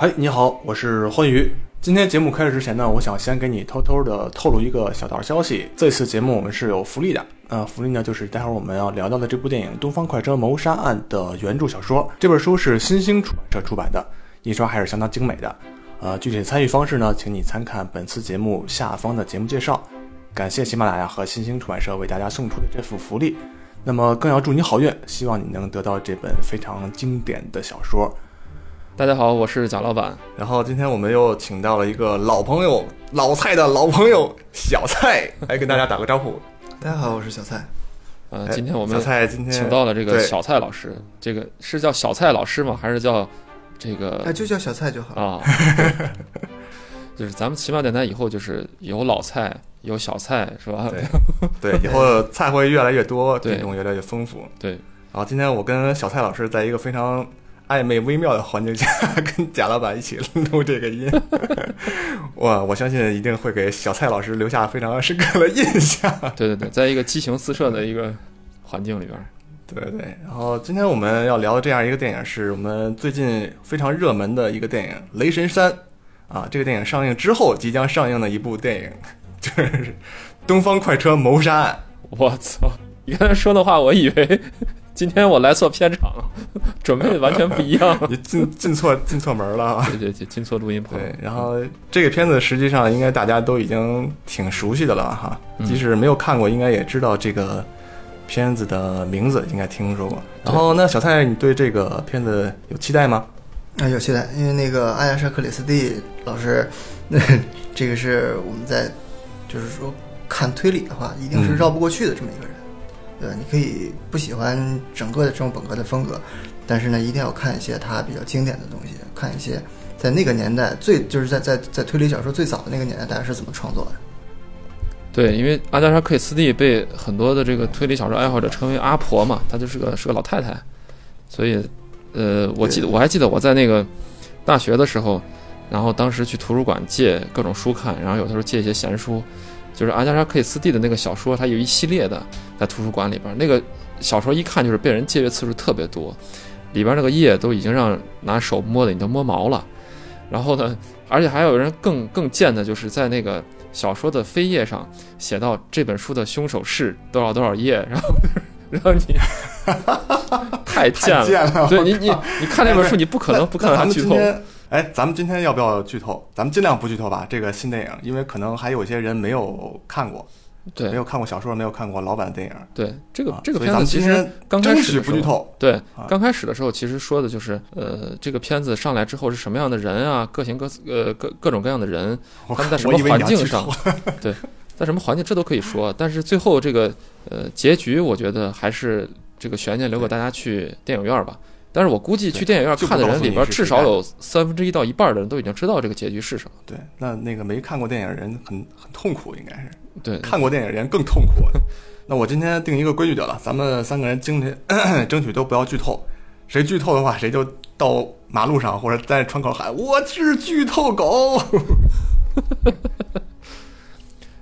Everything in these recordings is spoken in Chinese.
嗨，你好，我是欢愉。今天节目开始之前呢，我想先给你偷偷的透露一个小道消息。这次节目我们是有福利的，呃，福利呢就是待会儿我们要聊到的这部电影《东方快车谋杀案》的原著小说。这本书是新兴出版社出版的，印刷还是相当精美的。呃，具体参与方式呢，请你参看本次节目下方的节目介绍。感谢喜马拉雅和新兴出版社为大家送出的这幅福利。那么更要祝你好运，希望你能得到这本非常经典的小说。大家好，我是贾老板。然后今天我们又请到了一个老朋友，老蔡的老朋友小蔡，来跟大家打个招呼。大家好，我是小蔡。呃，今天我们小蔡今天请到了这个小蔡老师，这个是叫小蔡老师吗？还是叫这个哎，就叫小蔡就好。啊？就是咱们奇妙电台以后就是有老蔡，有小蔡，是吧？对 对，以后菜会越来越多，对品种越来越丰富。对然后今天我跟小蔡老师在一个非常暧昧微妙的环境下，跟贾老板一起录这个音，我我相信一定会给小蔡老师留下非常深刻的印象。对对对，在一个激情四射的一个环境里边儿，对对，然后今天我们要聊的这样一个电影，是我们最近非常热门的一个电影《雷神三》啊。这个电影上映之后即将上映的一部电影，就是《东方快车谋杀案我操！你刚才说的话，我以为今天我来错片场，准备的完全不一样》。你进进错进错门了啊。对对对，进错录音棚。对，然后这个片子实际上应该大家都已经挺熟悉的了哈，嗯即使没有看过，应该也知道这个片子的名字，应该听说过。然后那小蔡，你对这个片子有期待吗？啊，有期待，因为那个阿亚莎克里斯蒂老师，那 这个是我们在就是说看推理的话，一定是绕不过去的这么一个人。对吧，你可以不喜欢整个的这种本科的风格，但是呢，一定要看一些它比较经典的东西，看一些在那个年代最就是在在在推理小说最早的那个年代，大家是怎么创作的。对，因为阿加莎·克里斯蒂被很多的这个推理小说爱好者称为阿婆嘛，她就是个是个老太太，所以，呃，我记得我还记得我在那个大学的时候，然后当时去图书馆借各种书看，然后有的时候借一些闲书，就是阿加莎·克里斯蒂的那个小说，它有一系列的在图书馆里边，那个小说一看就是被人借阅次数特别多，里边那个页都已经让拿手摸的你都摸毛了，然后呢，而且还有人更更贱的，就是在那个小说的扉页上写到这本书的凶手是多少多少页，然后 然后你 太贱了，对你你你看那本书，你不可能不看它剧透。哎，咱们今天要不要剧透？咱们尽量不剧透吧。这个新电影，因为可能还有一些人没有看过，对没有看过小说，没有看过老版的电影。对，这个啊这个片子其实刚开始不剧透。对啊，刚开始的时候其实说的就是，呃，这个片子上来之后是什么样的人啊，各型各呃各各种各样的人，他们在什么环境上，对，在什么环境这都可以说，但是最后这个呃结局，我觉得还是这个悬念留给大家去电影院吧。但是我估计去电影院看的人里边，至少有三分之一到一半的人都已经知道这个结局是什么。对，那那个没看过电影的人很很痛苦，应该是对，看过电影的人更痛苦。那我今天定一个规矩得了，咱们三个人争取 争取都不要剧透，谁剧透的话，谁就到马路上或者在窗口喊我是剧透狗。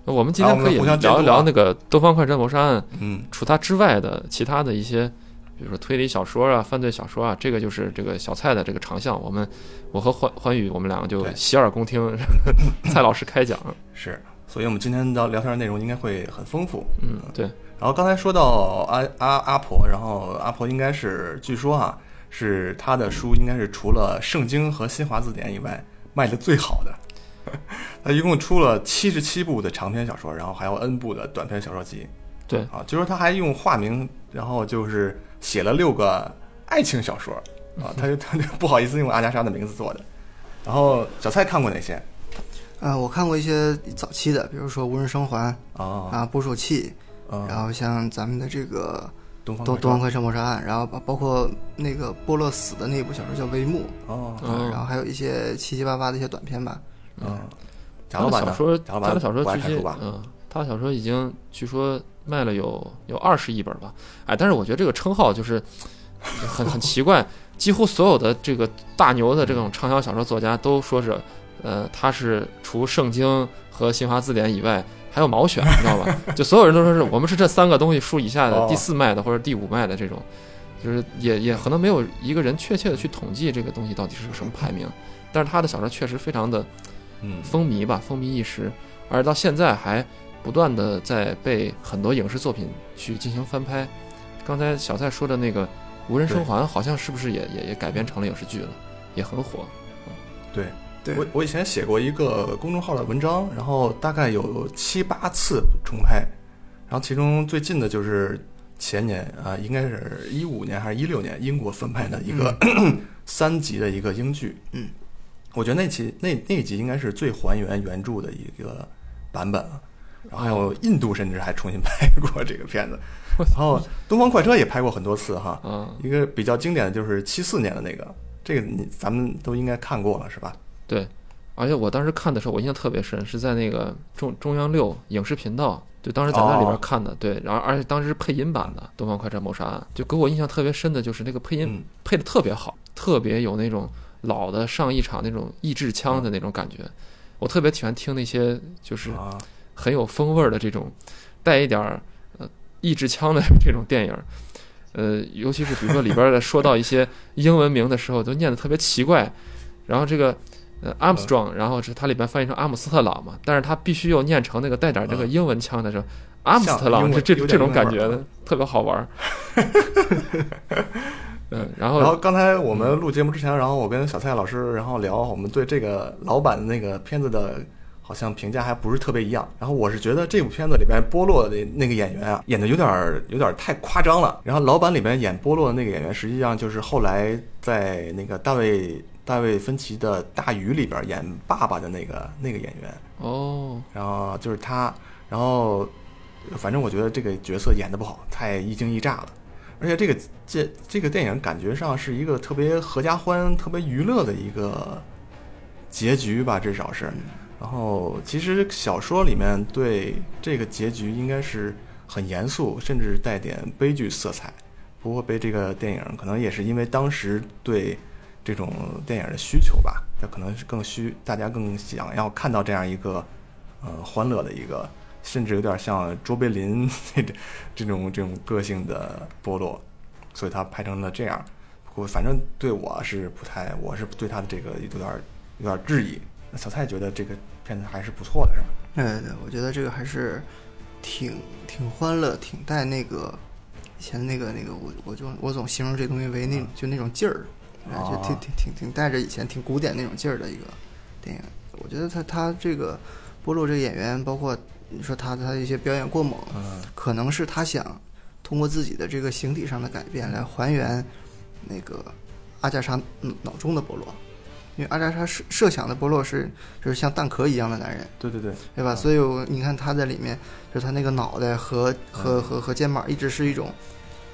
我们今天可以聊一聊那个《东方快车谋杀案》，嗯，除它之外的其他的一些，比如说推理小说啊、犯罪小说啊，这个就是这个小蔡的这个长项。我们我和欢欢宇，我们两个就洗耳恭听 蔡老师开讲。是，所以我们今天的聊天内容应该会很丰富。嗯，对，然后刚才说到阿阿阿婆，然后阿婆应该是据说啊，是她的书应该是除了圣经和新华字典以外卖的最好的。他一共出了七十七部的长篇小说，然后还有 N 部的短篇小说集。对啊，据说他还用化名，然后就是写了六个爱情小说啊，他就 他就不好意思用阿加莎的名字做的。然后小蔡看过哪些？啊，我看过一些早期的，比如说《无人生还》哦，啊，《捕鼠器》，嗯，然后像咱们的这个东方快车东东方快车谋杀案，然后包包括那个波勒死的那部小说叫《帷幕》哦，啊，然后还有一些七七八八的一些短片吧。嗯，贾他老板呢？的小说，贾老板他的小说据吧，嗯，他的小说已经据说卖了有有二十亿本吧。哎，但是我觉得这个称号就是很很奇怪，几乎所有的这个大牛的这种畅销小说作家都说是，呃，他是除圣经和新华字典以外。还有毛选，你知道吧？就所有人都说是我们是这三个东西数以下的哦第四卖的或者第五卖的这种，就是也也可能没有一个人确切的去统计这个东西到底是个什么排名，但是他的小说确实非常的嗯，风靡吧，风靡一时，而到现在还不断的在被很多影视作品去进行翻拍。刚才小蔡说的那个《无人生还》，好像是不是也也也改编成了影视剧了，也很火。对。对我我以前写过一个公众号的文章，然后大概有七八次重拍，然后其中最近的就是前年啊、应该是一五年还是一六年英国翻拍的一个、三集的一个英剧。嗯，我觉得那期那那集应该是最还原原著的一个版本了。然后印度甚至还重新拍过这个片子，然后东方快车也拍过很多次哈。嗯，一个比较经典的就是七四年的那个，这个你咱们都应该看过了是吧？对，而且我当时看的时候，我印象特别深，是在那个中中央六影视频道，就当时在那里边哦看的。对，然后而且当时是配音版的《东方快车谋杀案》，就给我印象特别深的就是那个配音嗯配的特别好，特别有那种老的上一场那种意志腔的那种感觉。我特别喜欢听那些就是啊，很有风味儿的这种带一点儿呃意志腔的这种电影儿。呃，尤其是比如说里边儿的说到一些英文名的时候，都念得特别奇怪。然后这个呃 Armstrong，然后是它里边翻译成阿姆斯特朗嘛，但是它必须又念成那个带点儿这个嗯英文腔的时候，阿姆斯特朗像英文有点这这这种感觉的特别好玩儿。嗯，然后然后刚才我们录节目之前，然后我跟小蔡老师，然后聊我们对这个老版的那个片子的，好像评价还不是特别一样。然后我是觉得这部片子里边波洛的那个演员啊，演的有点儿有点儿太夸张了。然后老版里边演波洛的那个演员，实际上就是后来在那个大卫大卫芬奇的《大鱼》里边演爸爸的那个那个演员。哦，然后就是他，然后反正我觉得这个角色演的不好，太一惊一乍了。而且这个这这个电影感觉上是一个特别合家欢、特别娱乐的一个结局吧，至少是。然后其实小说里面对这个结局应该是很严肃，甚至带点悲剧色彩。不过被这个电影可能也是因为当时对这种电影的需求吧，它可能是更需大家更想要看到这样一个呃欢乐的一个，甚至有点像卓别林这种这种这种个性的波洛，所以他拍成了这样。不过反正对我是不太，我是对他的这个有点有点质疑。那小蔡觉得这个片子还是不错的，是吧？对对，我觉得这个还是挺挺欢乐，挺带那个以前那个那个我我就我总形容这东西为那就那种劲儿，哎就挺哦挺挺挺带着以前挺古典那种劲儿的一个电影。我觉得他他这个波洛这个演员，包括你说他他的一些表演过猛，嗯可能是他想通过自己的这个形体上的改变来还原那个阿加莎嗯脑中的波洛，因为阿扎莎设设想的波洛是就是像蛋壳一样的男人。对对对，对吧？嗯所以我你看他在里面，就是他那个脑袋和和和和肩膀一直是一种，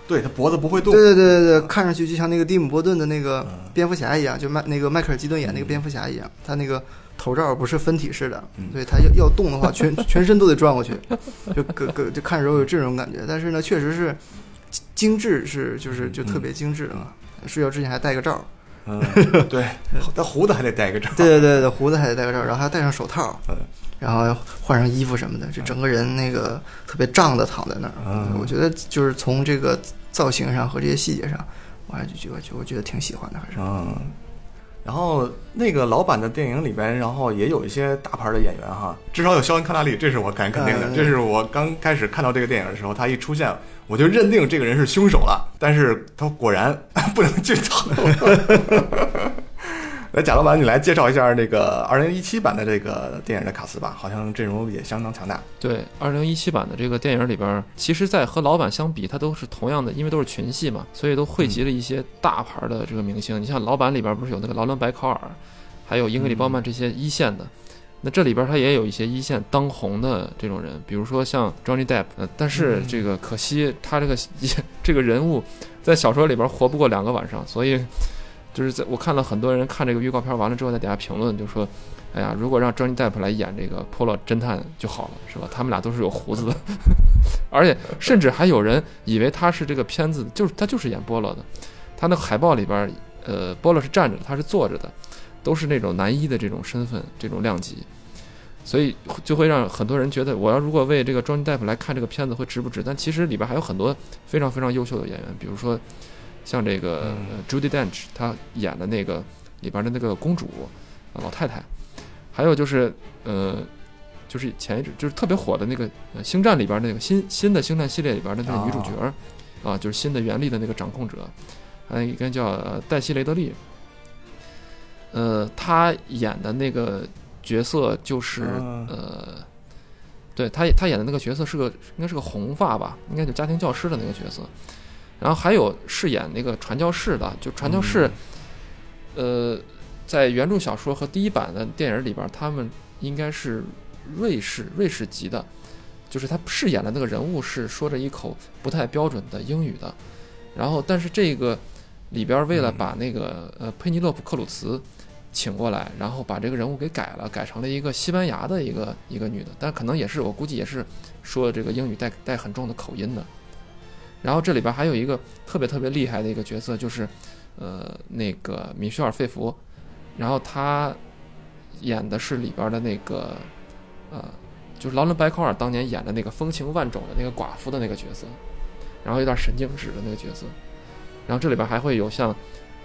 对他脖子不会动对。对对对对，看上去就像那个蒂姆·波顿的那个嗯蝙蝠侠一样，就迈那个迈克尔·基顿演那个蝙蝠侠一样，他那个头罩不是分体式的，嗯所以他要要动的话，全全身都得转过去，就各各就看着有这种感觉。但是呢，确实是精精致，是就是就特别精致啊。睡觉之前还戴个罩，嗯，对，他胡子还得戴个罩。对对对对，胡子还得戴个罩，然后还要戴上手套嗯，然后换上衣服什么的，就整个人那个特别胀的躺在那儿。嗯我觉得就是从这个造型上和这些细节上，我还就觉得就我觉得挺喜欢的，还是。嗯，然后那个老版的电影里边，然后也有一些大牌的演员哈，至少有肖恩·康纳利，这是我敢肯定的。嗯这是我刚开始看到这个电影的时候，他一出现，我就认定这个人是凶手了。但是他果然 不能剧透。来，贾老板，你来介绍一下这个二零一七版的这个电影的卡斯吧，好像阵容也相当强大。对，二零一七版的这个电影里边，其实，在和老版相比，它都是同样的，因为都是群戏嘛，所以都汇集了一些大牌的这个明星。你像老版里边不是有那个劳伦·白考尔，还有英格里·鲍曼这些一线的，那这里边儿它也有一些一线当红的这种人，比如说像 Johnny Depp，呃，但是这个可惜他这个 这个人物在小说里边儿活不过两个晚上，所以就是在我看了很多人看这个预告片完了之后，在底下评论就说。哎呀，如果让 Johnny Depp 来演这个 Polo 侦探就好了，是吧？他们俩都是有胡子的，而且甚至还有人以为他是这个片子，就是他就是演波洛的。他那海报里边，呃，波洛是站着，他是坐着的，都是那种男一的这种身份，这种量级，所以就会让很多人觉得，我要如果为这个 Johnny Depp 来看这个片子会值不值？但其实里边还有很多非常非常优秀的演员，比如说像这个、嗯。呃 Judy Dench 她演的那个里边的那个公主、呃老太太，还有就是呃，就是前一阵就是特别火的那个呃《星战》里边那个新新的《星战》系列里边的那个女主角儿啊，就是新的原力的那个掌控者，还有一个叫呃黛西·雷德利，呃，他演的那个角色就是、嗯呃。对他他演的那个角色是个应该是个红发吧，应该就家庭教师的那个角色。然后还有饰演那个传教士的，就传教士，呃，在原著小说和第一版的电影里边，他们应该是瑞士瑞士籍的，就是他饰演的那个人物是说着一口不太标准的英语的。然后，但是这个里边为了嗯把那个呃佩尼洛普克鲁茨请过来，然后把这个人物给改了，改成了一个西班牙的一个一个女的，但可能也是我估计也是说这个英语带带很重的口音的。然后这里边还有一个特别特别厉害的一个角色，就是呃那个米歇尔·费弗，然后他演的是里边的那个呃就是劳伦·白考尔当年演的那个风情万种的那个寡妇的那个角色，然后有点神经质的那个角色。然后这里边还会有像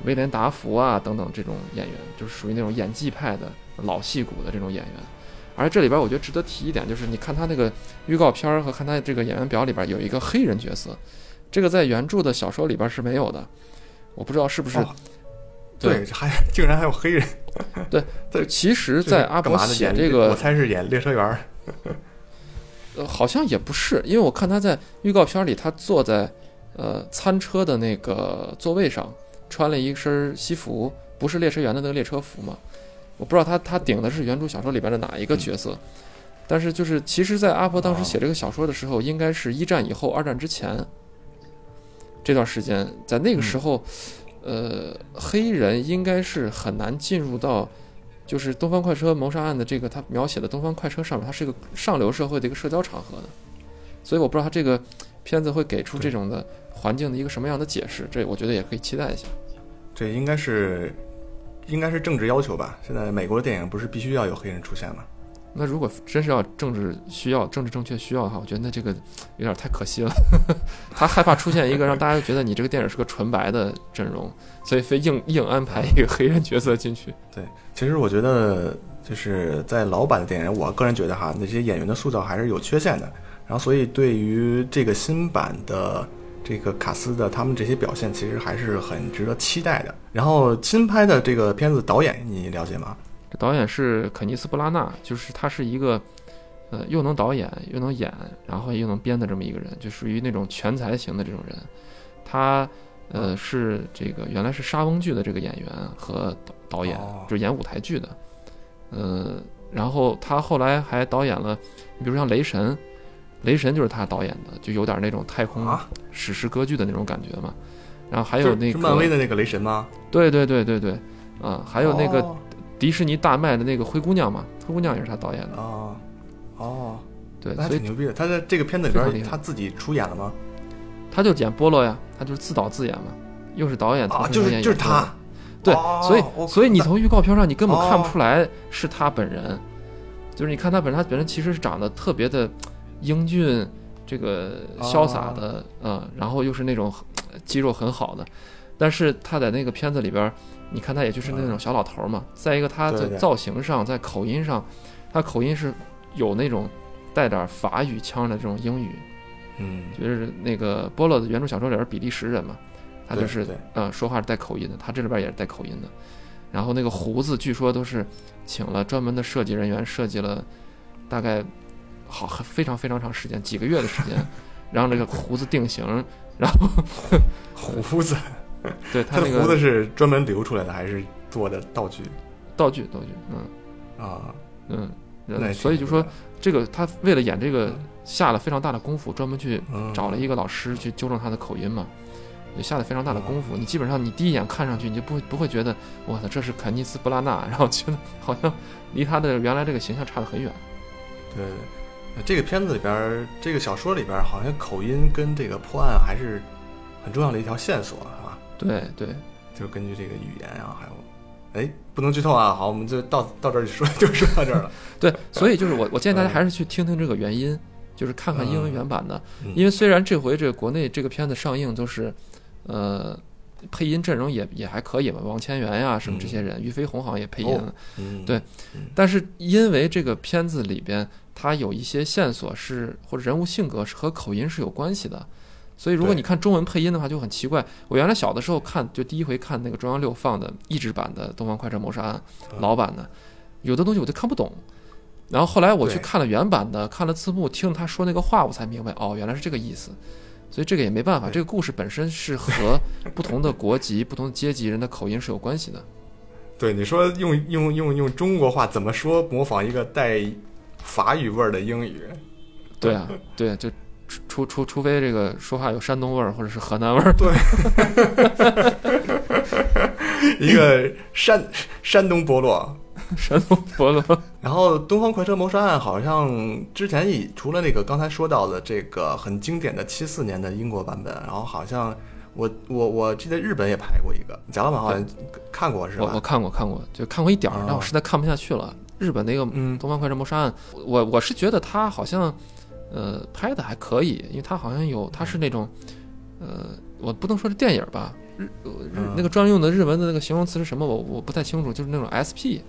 威廉达福啊等等这种演员，就是属于那种演技派的老戏骨的这种演员。而这里边我觉得值得提一点，就是你看他那个预告片儿和看他这个演员表里边有一个黑人角色，这个在原著的小说里边是没有的，我不知道是不是。哦对，还竟然还有黑人，对 对其实，在阿伯干嘛呢？演写这个我猜是演列车员好像也不是，因为我看他在预告片里，他坐在呃餐车的那个座位上，穿了一身西服，不是列车员的那个列车服嘛。我不知道他他顶的是原著小说里边的哪一个角色，但是就是其实，在阿婆当时写这个小说的时候，应该是一战以后、二战之前这段时间，在那个时候，呃，黑人应该是很难进入到。就是东方快车谋杀案的这个，他描写的东方快车上面，它是一个上流社会的一个社交场合的，所以我不知道他这个片子会给出这种的环境的一个什么样的解释，这我觉得也可以期待一下。这应该是应该是政治要求吧？现在美国的电影不是必须要有黑人出现吗？那如果真是要政治需要、政治正确需要的话，我觉得那这个有点太可惜了。他害怕出现一个让大家觉得你这个电影是个纯白的阵容，所以非硬硬安排一个黑人角色进去。对其实我觉得就是在老版的电影，我个人觉得哈，那些演员的塑造还是有缺陷的。然后，所以对于这个新版的这个卡斯的他们这些表现，其实还是很值得期待的。然后新拍的这个片子导演你了解吗？这导演是肯尼斯·布拉纳，就是他是一个呃又能导演又能演，然后又能编的这么一个人，就属于那种全才型的这种人。他呃是这个原来是莎翁剧的这个演员和导导演，哦就是演舞台剧的。呃，然后他后来还导演了，你比如像《雷神》，《雷神》就是他导演的，就有点那种太空啊，史诗歌剧的那种感觉嘛。然后还还有那个漫威，的那个雷神吗？对对对对对，啊、还有那个哦迪士尼大卖的那个灰姑娘嘛，灰姑娘也是他导演的，哦哦，对，所以挺牛逼的。他在这个片子里边他自己出演了吗？他就演波洛呀，他就是自导自演嘛，又是导演，啊，同时就是就是他。对，哦所以所以你从预告片上你根本看不哦出来是他本人，就是你看他本人，他本人其实是长得特别的英俊，这个潇洒的，嗯，然后又是那种呃肌肉很好的，但是他在那个片子里边儿，你看他也就是那种小老头儿嘛。再一个，他在造型上，在口音上，他口音是有那种带点法语腔的这种英语，嗯，就是那个波洛的原著小说里边儿比利时人嘛，他就是呃说话是带口音的，他这里边也是带口音的。然后那个胡子据说都是请了专门的设计人员设计了，大概好很非常非常长时间，几个月的时间，让这个胡子定型。然后胡子，对 他那他的胡子是专门留出来的还是做的道具道具道具，嗯啊？嗯，所以就说这个他为了演这个下了非常大的功夫，专门去嗯找了一个老师去纠正他的口音嘛，也下了非常大的功夫。你基本上你第一眼看上去，你就不会不会觉得我操这是肯尼斯·布拉纳，然后觉得好像离他的原来这个形象差得很远。对，这个片子里边儿，这个小说里边儿，好像口音跟这个破案还是很重要的一条线索，是吧？对对，就是根据这个语言啊，还有，哎，不能剧透啊。好，我们就到到这儿就说 就说到这儿了。对，所以就是我我建议大家还是去听听这个原因，就是看看英文原版的，嗯因为虽然这回这个国内这个片子上映都是，呃，配音阵容也也还可以吧，王千源呀什么这些人，俞飞鸿好像也配音了。嗯，对但是因为这个片子里边它有一些线索是或者人物性格是和口音是有关系的，所以如果你看中文配音的话就很奇怪。我原来小的时候看就第一回看那个中央六放的译制版的《东方快车谋杀案》嗯老版的，有的东西我就看不懂。然后后来我去看了原版的，看了字幕，听他说那个话，我才明白哦，原来是这个意思。所以这个也没办法，这个故事本身是和不同的国籍、不同的阶级人的口音是有关系的。对，你说用用用用中国话怎么说模仿一个带法语味儿的英语？对啊，对，就除除除除非这个说话有山东味儿或者是河南味儿，对一个山山东部落。山东伯乐，然后《东方快车谋杀案》好像之前以除了那个刚才说到的这个很经典的七四年的英国版本，然后好像我我我记得日本也拍过一个，贾老板好像看过是我我？看过看过，就看过一点儿哦，但我实在看不下去了。日本那个《嗯。东方快车谋杀案》，我我是觉得他好像呃拍的还可以，因为他好像有他是那种呃，我不能说是电影吧，日呃日嗯。那个专用的日文的那个形容词是什么，我我不太清楚，就是那种 SP，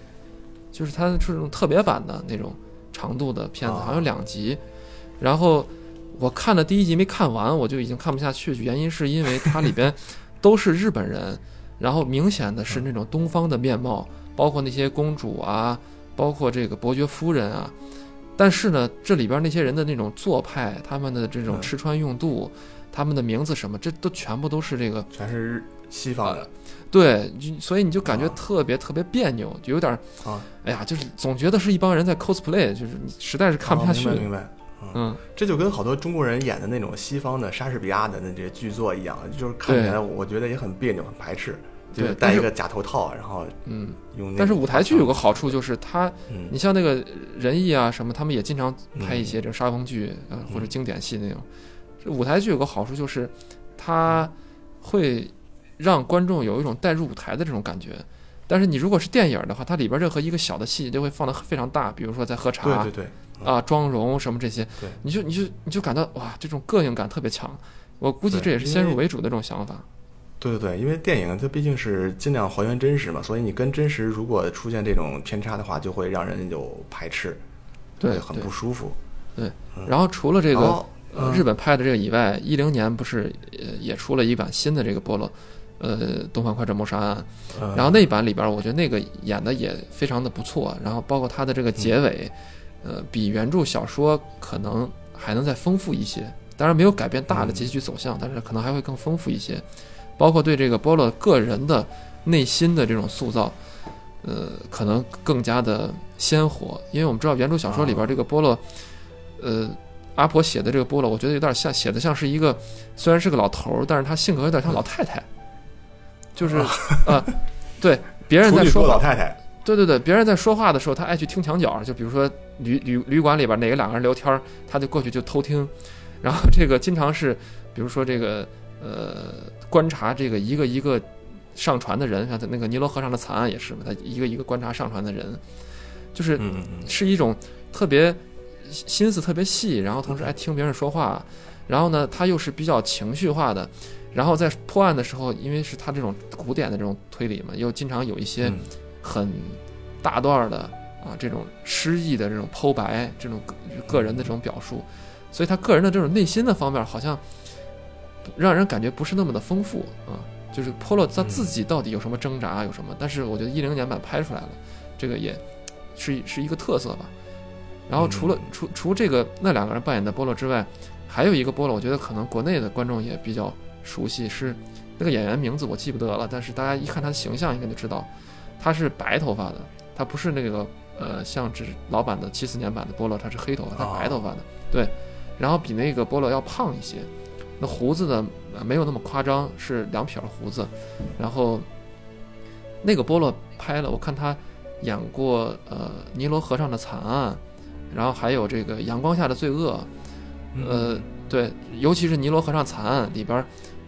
就是它是那种特别版的那种长度的片子，哦好像有两集，然后我看了第一集没看完，我就已经看不下去，原因是因为它里边 都是日本人，然后明显的是那种东方的面貌，包括那些公主啊，包括这个伯爵夫人啊。但是呢，这里边那些人的那种做派，他们的这种嗯。吃穿用度，他们的名字什么，这都全部都是这个全是日西方的。对，就所以你就感觉啊。特别特别别扭，就有点儿，啊，哎呀，就是总觉得是一帮人在 cosplay，就是你实在是看不下去。哦。明白明白。嗯，这就跟好多中国人演的那种西方的莎士比亚的那些剧作一样，就是看起来我觉得也很别扭、很排斥，就是对戴一个假头套，然后嗯，用。但是舞台剧有个好处就是它，嗯你像那个仁义啊什么，他们也经常拍一些这个沙翁剧，呃，或者嗯经典戏那种。这舞台剧有个好处就是，它会让观众有一种带入舞台的这种感觉。但是你如果是电影的话，它里边任何一个小的细节都会放得非常大，比如说在喝茶，对对对，啊，妆容什么这些对，你就你就你就感到哇，这种个性感特别强。我估计这也是先入为主的这种想法。对对对，因为电影它毕竟是尽量还原真实嘛，所以你跟真实如果出现这种偏差的话，就会让人有排斥，对很不舒服。对然后除了这个日本拍的这个以外，一零年不是也也出了一版新的这个波罗，呃，《东方快车谋杀案》。嗯然后那版里边，我觉得那个演的也非常的不错。然后包括它的这个结尾，呃，比原著小说可能还能再丰富一些。当然没有改变大的结局走向，但是可能还会更丰富一些。包括对这个波洛个人的内心的这种塑造，呃，可能更加的鲜活。因为我们知道原著小说里边这个波洛，呃，阿婆写的这个波洛，我觉得有点像写的像是一个虽然是个老头儿，但是他性格有点像老太太，就是啊、对别人在说老太太，对对对，别人在说话的时候，他爱去听墙角，就比如说旅旅旅馆里边哪个两个人聊天儿，他就过去就偷听，然后这个经常是，比如说这个呃观察这个一个一个上船的人，像那个尼罗河上的惨案也是嘛，他一个一个观察上船的人，就是是一种特别心思特别细，然后同时爱听别人说话，然后呢，他又是比较情绪化的，然后在破案的时候，因为是他这种古典的这种推理嘛，又经常有一些嗯。很大段儿的啊这种诗意的这种剖白，这种个个人的这种表述，所以他个人的这种内心的方面好像让人感觉不是那么的丰富啊。就是波洛他自己到底有什么挣扎，有什么？但是我觉得一零年版拍出来了，这个也是是一个特色吧。然后除了除除这个那两个人扮演的波洛之外，还有一个波洛，我觉得可能国内的观众也比较熟悉，是那个演员名字我记不得了，但是大家一看他的形象应该就知道，他是白头发的，他不是那个呃像只老版的七四年版的波洛，他是黑头发，他哦白头发的，对，然后比那个波洛要胖一些，那胡子呢呃没有那么夸张，是两撇胡子，然后那个波洛拍了，我看他演过呃尼罗河上的惨案，然后还有这个阳光下的罪恶，嗯。呃，对，尤其是尼罗河上惨案里边，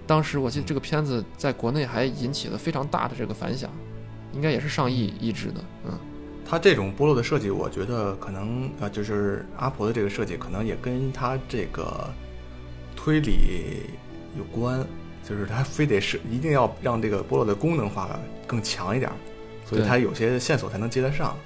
当时我记得这个片子在国内还引起了非常大的这个反响，应该也是上亿一制的，嗯，他这种波洛的设计，我觉得可能啊、呃就是阿婆的这个设计，可能也跟他这个推理有关。就是它非得是一定要让这个波洛的功能化更强一点，所以对他有些线索才能接得上。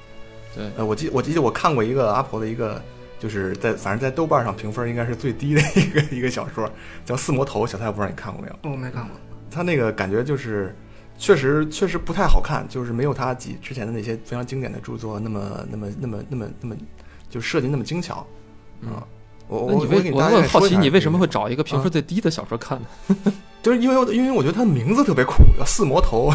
对，呃，我记我记得我看过一个阿婆的一个，就是在反正在豆瓣上评分应该是最低的一个一个小说，叫《四魔头》，小蔡我不知道你看过没有？我没看过。他那个感觉就是，确实确实不太好看，就是没有他几之前的那些非常经典的著作那么那么那么那么那么，就设计那么精巧。嗯啊，我我我我很好奇，你为什么会找一个评分最低的小说看呢？就是因为因为我觉得它的名字特别酷，叫四魔头，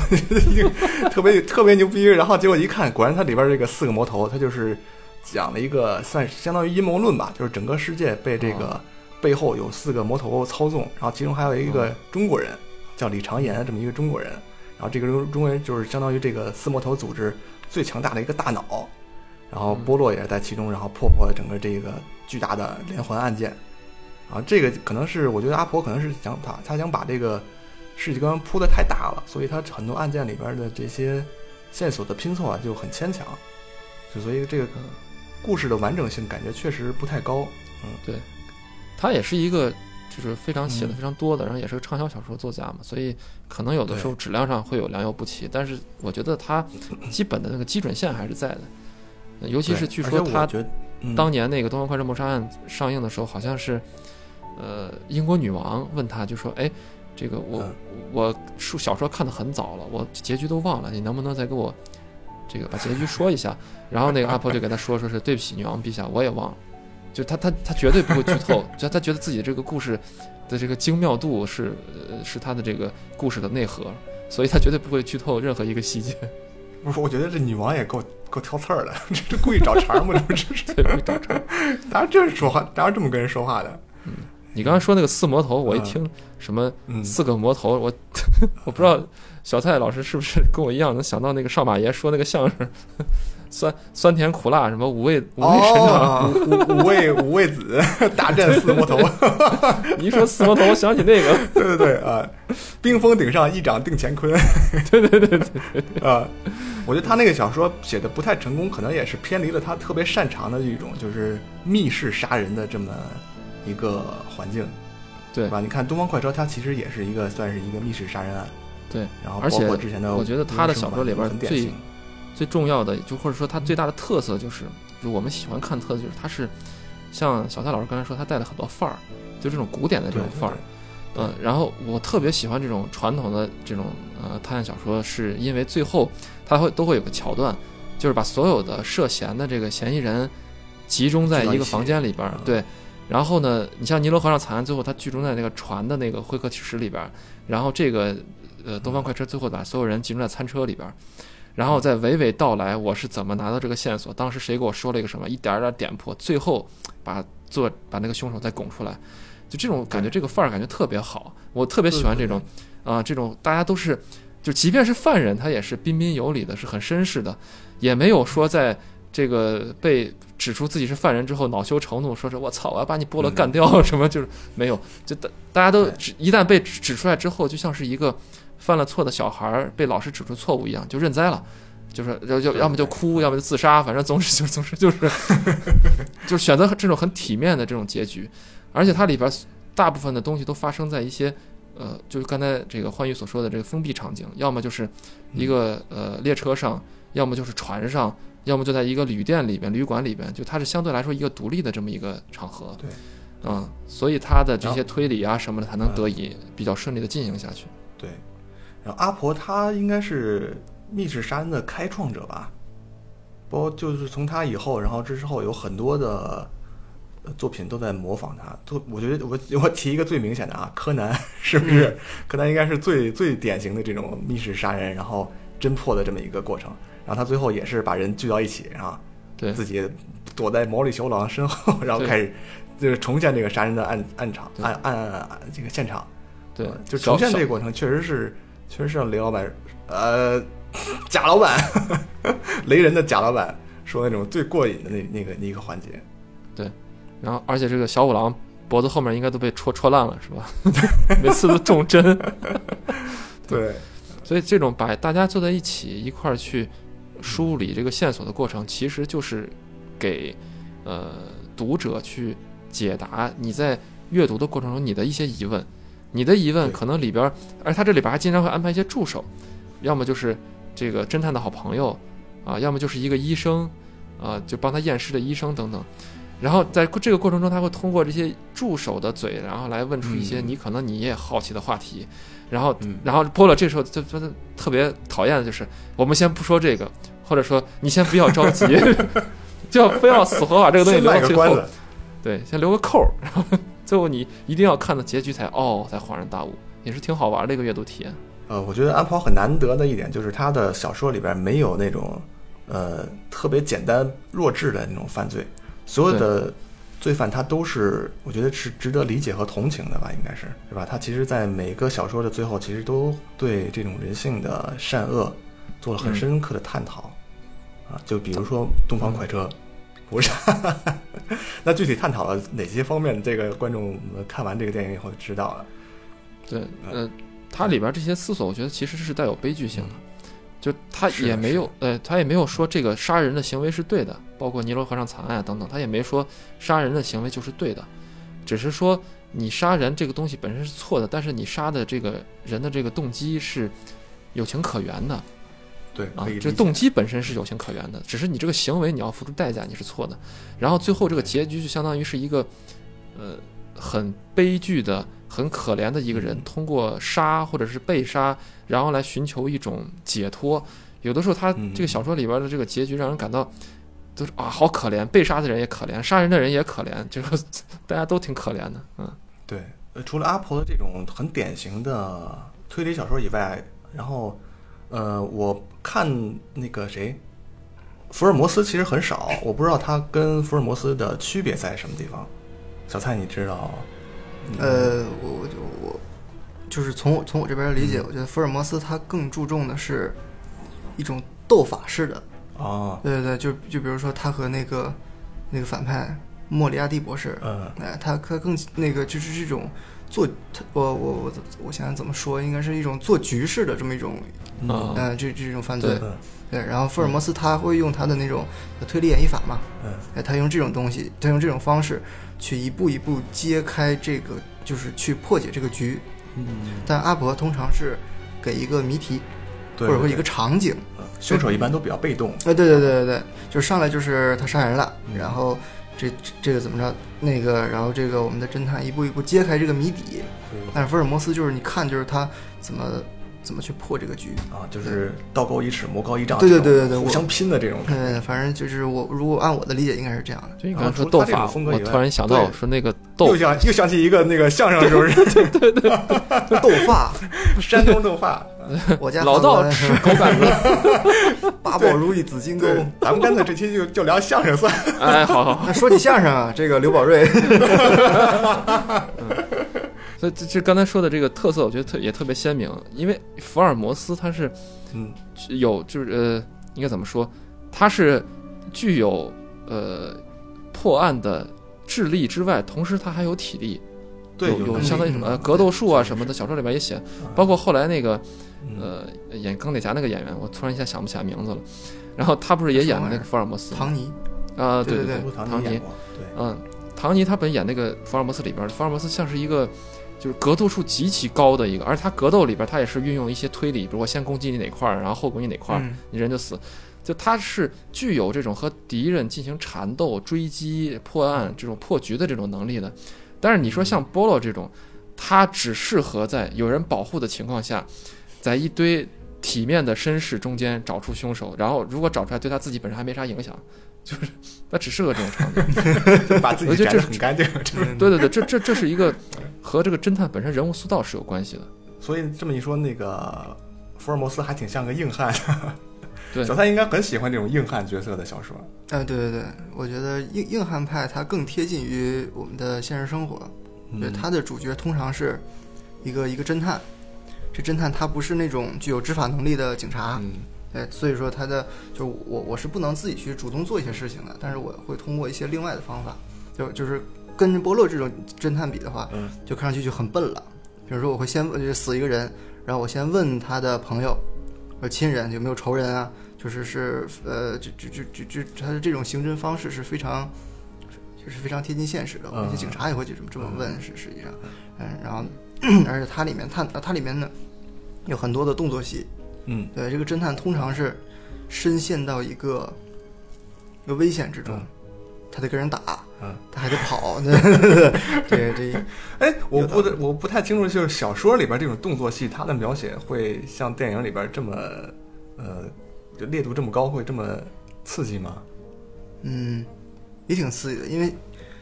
特别特别牛逼。然后结果一看，果然它里边这个四个魔头，它就是讲了一个算是相当于阴谋论吧，就是整个世界被这个背后有四个魔头操纵，然后其中还有一个中国人叫李长岩这么一个中国人，然后这个中中国人就是相当于这个四魔头组织最强大的一个大脑，然后波洛也在其中，然后破获了整个这个巨大的连环案件。啊，这个可能是我觉得阿婆可能是想他他想把这个世界观铺的太大了，所以他很多案件里边的这些线索的拼凑啊就很牵强，就所以这个故事的完整性感觉确实不太高。嗯，对他也是一个就是非常写的嗯。非常多的，然后也是个畅销小说作家嘛，所以可能有的时候质量上会有良莠不齐，但是我觉得他基本的那个基准线还是在的，呃尤其是据说他当年那个《东方快车谋杀案》上映的时候，好像是，呃，英国女王问他，就说：“哎，这个我、嗯我书小说看的很早了，我结局都忘了，你能不能再给我这个把结局说一下？” 然后那个阿婆就给他说：“说是对不起，女王陛下，我也忘了。”就他他他绝对不会剧透，就他觉得自己这个故事的这个精妙度是呃是他的这个故事的内核，所以他绝对不会剧透任何一个细节，不是，我觉得这女王也够够挑刺儿的，这 这故意找茬吗？这不是？故意找茬。哪有这样说话？哪有这么跟人说话的？嗯你刚才说那个四魔头，我一嗯听什么嗯，四个魔头，我我不知道小蔡老师是不是跟我一样能想到那个少马爷说那个相声，酸酸甜苦辣什么五味五味神长。哦，五五五味五味子大战四魔头，你一说四魔头，我想起那个，对对对啊，冰封顶上一掌定乾坤。对对对对啊，我觉得他那个小说写的不太成功，可能也是偏离了他特别擅长的一种就是密室杀人的这么一个环境，对吧？你看《东方快车》，它其实也是一个算是一个密室杀人案，对，然后而且包括之前的，我觉得他的小说里边最很典型最重要的，就或者说它最大的特色就是，就我们喜欢看特色就是它是像小蔡老师刚才说，他带了很多范儿，就这种古典的这种范儿。嗯，然后我特别喜欢这种传统的这种呃探案小说，是因为最后它会都会有个桥段，就是把所有的涉嫌的这个嫌疑人集中在一个房间里边儿，嗯对。然后呢，你像尼罗河上惨案，最后它集中在那个船的那个会客室里边儿，然后这个呃东方快车最后把所有人集中在餐车里边儿，然后再娓娓道来我是怎么拿到这个线索，当时谁给我说了一个什么，一点儿点儿点破，最后把做把那个凶手再拱出来，就这种感觉，这个范儿感觉特别好，我特别喜欢这种啊、这种大家都是，就即便是犯人，他也是彬彬有礼的，是很绅士的，也没有说在这个被指出自己是犯人之后恼羞成怒，说是我操，我要把你菠萝干掉什么，就是没有，就大大家都指一旦被指指出来之后，就像是一个犯了错的小孩儿被老师指出错误一样，就认栽了。就是要要要么就哭，要么就自杀，反正总是就总是就是 就是选择这种很体面的这种结局，而且它里边大部分的东西都发生在一些呃，就是刚才这个欢愉所说的这个封闭场景，要么就是一个呃列车上，要么就是船上，要么就在一个旅店里边、旅馆里边，就它是相对来说一个独立的这么一个场合。对，嗯，所以它的这些推理啊什么的才能得以比较顺利的进行下去。对，然后阿婆她应该是密室杀人的开创者吧，包括就是从她以后，然后之后有很多的呃作品都在模仿她。都我觉得我我提一个最明显的啊，柯南是不嗯是？柯南应该是最最典型的这种密室杀人，然后侦破的这么一个过程。然后他最后也是把人聚到一起，然后对自己躲在毛利小五郎身后，然后开始就是重现这个杀人的案案场对案案案这个现场。对嗯，就重现这个过程确实是，确实是让雷老板，呃，贾老板，雷人的贾老板说那种最过瘾的那那个那个环节。对然后而且这个小五郎脖子后面应该都被戳戳烂了，是吧？每次都中针。对，所以这种把大家坐在一起一块儿去梳理这个线索的过程，其实就是给呃读者去解答你在阅读的过程中你的一些疑问，你的疑问可能里边，而他这里边还经常会安排一些助手，要么就是这个侦探的好朋友啊，要么就是一个医生啊，就帮他验尸的医生等等。然后在这个过程中，他会通过这些助手的嘴，然后来问出一些嗯你可能你也好奇的话题。然后，嗯然后波乐这时候就就就特别讨厌的就是，我们先不说这个，或者说你先不要着急，就要非要死活把这个东西先留到最后。对，先留个扣儿，然后最后你一定要看到结局才哦，才恍然大悟，也是挺好玩的一个阅读体验。呃，我觉得安跑很难得的一点就是他的小说里边没有那种呃特别简单弱智的那种犯罪，所有的罪犯他都是我觉得是值得理解和同情的吧，应该是对吧？他其实，在每个小说的最后，其实都对这种人性的善恶做了很嗯深刻的探讨、啊，就比如说东方快车。不是，那具体探讨了哪些方面？这个观众呃看完这个电影以后就知道了。对，呃，它里边这些思索，我觉得其实是带有悲剧性的，就他也没有，呃，他也没有说这个杀人的行为是对的，包括尼罗河上惨案啊等等，他也没说杀人的行为就是对的，只是说你杀人这个东西本身是错的，但是你杀的这个人的这个动机是有情可原的，对，啊这动机本身是有情可原的，只是你这个行为你要付出代价，你是错的。然后最后这个结局就相当于是一个，呃，很悲剧的、很可怜的一个人，通过杀或者是被杀，然后来寻求一种解脱。有的时候他嗯这个小说里边的这个结局让人感到。都是啊，好可怜，被杀的人也可怜，杀人的人也可怜，就是 大家都挺可怜的，嗯，对，呃，除了阿婆的这种很典型的推理小说以外，然后，呃，我看那个谁，福尔摩斯其实很少，我不知道他跟福尔摩斯的区别在什么地方。小蔡，你知道？嗯，呃，我我就我就是从我从我这边理解，我觉得福尔摩斯他更注重的是一种斗法式的，哦，对对对，就就比如说他和那个那个反派莫里亚蒂博士，嗯哎，他他更那个就是这种做，他我我我我想想怎么说，应该是一种做局势的这么一种，啊嗯、这这种犯罪，嗯对。然后福尔摩斯他会用他的那种推理演绎法嘛，嗯哎，他用这种东西，他用这种方式去一步一步揭开这个，就是去破解这个局。嗯，但阿伯通常是给一个谜题，对，或者说一个场景，嗯凶手一般都比较被动。哎，对对对对对，就上来就是他杀人了，嗯然后这这这个怎么着，那个然后这个我们的侦探一步一步揭开这个谜底。但是福尔摩斯就是你看就是他怎么怎么去破这个局。啊，就是道高一尺，魔高一丈，对对对对对互相拼的这种。嗯，反正就是我如果按我的理解应该是这样的。就你刚才说斗法，风格我突然想到对说那个斗又想又想起一个那个相声，是不是？对对 斗发，山东斗法。我家老道吃狗杆子，八宝如意紫金钩。咱们干脆这期就就聊相声算。哎，好好好。那说起相声啊，这个刘宝瑞，所以这这刚才说的这个特色，我觉得特也特别鲜明，因为福尔摩斯他是嗯有就是呃，应该怎么说？他是具有呃破案的智力之外，同时他还有体力，对，有有相当于什么格斗术啊什么的，小说里边也写，包括后来那个嗯呃演钢铁侠那个演员，我突然一下想不起来名字了。然后他不是也演了那个福尔摩斯？唐尼，啊，对对对对，唐唐尼，嗯，唐尼他本演那个福尔摩斯里边，福尔摩斯像是一个就是格斗术极其高的一个，而他格斗里边他也是运用一些推理，比如我先攻击你哪块儿，然后后攻击哪块儿，嗯你人就死。就他是具有这种和敌人进行缠斗、追击、破案这种破局的这种能力的。但是你说像波洛这种，他只适合在有人保护的情况下，在一堆体面的绅士中间找出凶手，然后如果找出来对他自己本身还没啥影响，就是他只适合这种场景。把自己摘我觉得这很干净。对对对，这这这是一个和这个侦探本身人物塑造是有关系的。所以这么一说，那个福尔摩斯还挺像个硬汉。对 小蔡应该很喜欢这种硬汉角色的小说。哎，对对对，我觉得硬硬汉派它更贴近于我们的现实生活。对，嗯他的主角通常是一个一个侦探，这侦探他不是那种具有执法能力的警察，嗯对，所以说他的就我我是不能自己去主动做一些事情的，但是我会通过一些另外的方法，就就是跟波洛这种侦探比的话，嗯就看上去就很笨了。比如说我会先问就死一个人，然后我先问他的朋友或亲人有没有仇人啊，就是是呃，就就就就就他的这种刑侦方式是非常。就是非常贴近现实的，我们一些警察也会就这么这么问，是实际上，嗯，然后 而且它里面探它里面呢有很多的动作戏。嗯，对，这个侦探通常是深陷到一个一个危险之中，嗯。他得跟人打，嗯，他还得跑，对对这哎，我不得我不太清楚，就是小说里边这种动作戏，它的描写会像电影里边这么呃，就烈度这么高，会这么刺激吗？嗯也挺刺激的，因为。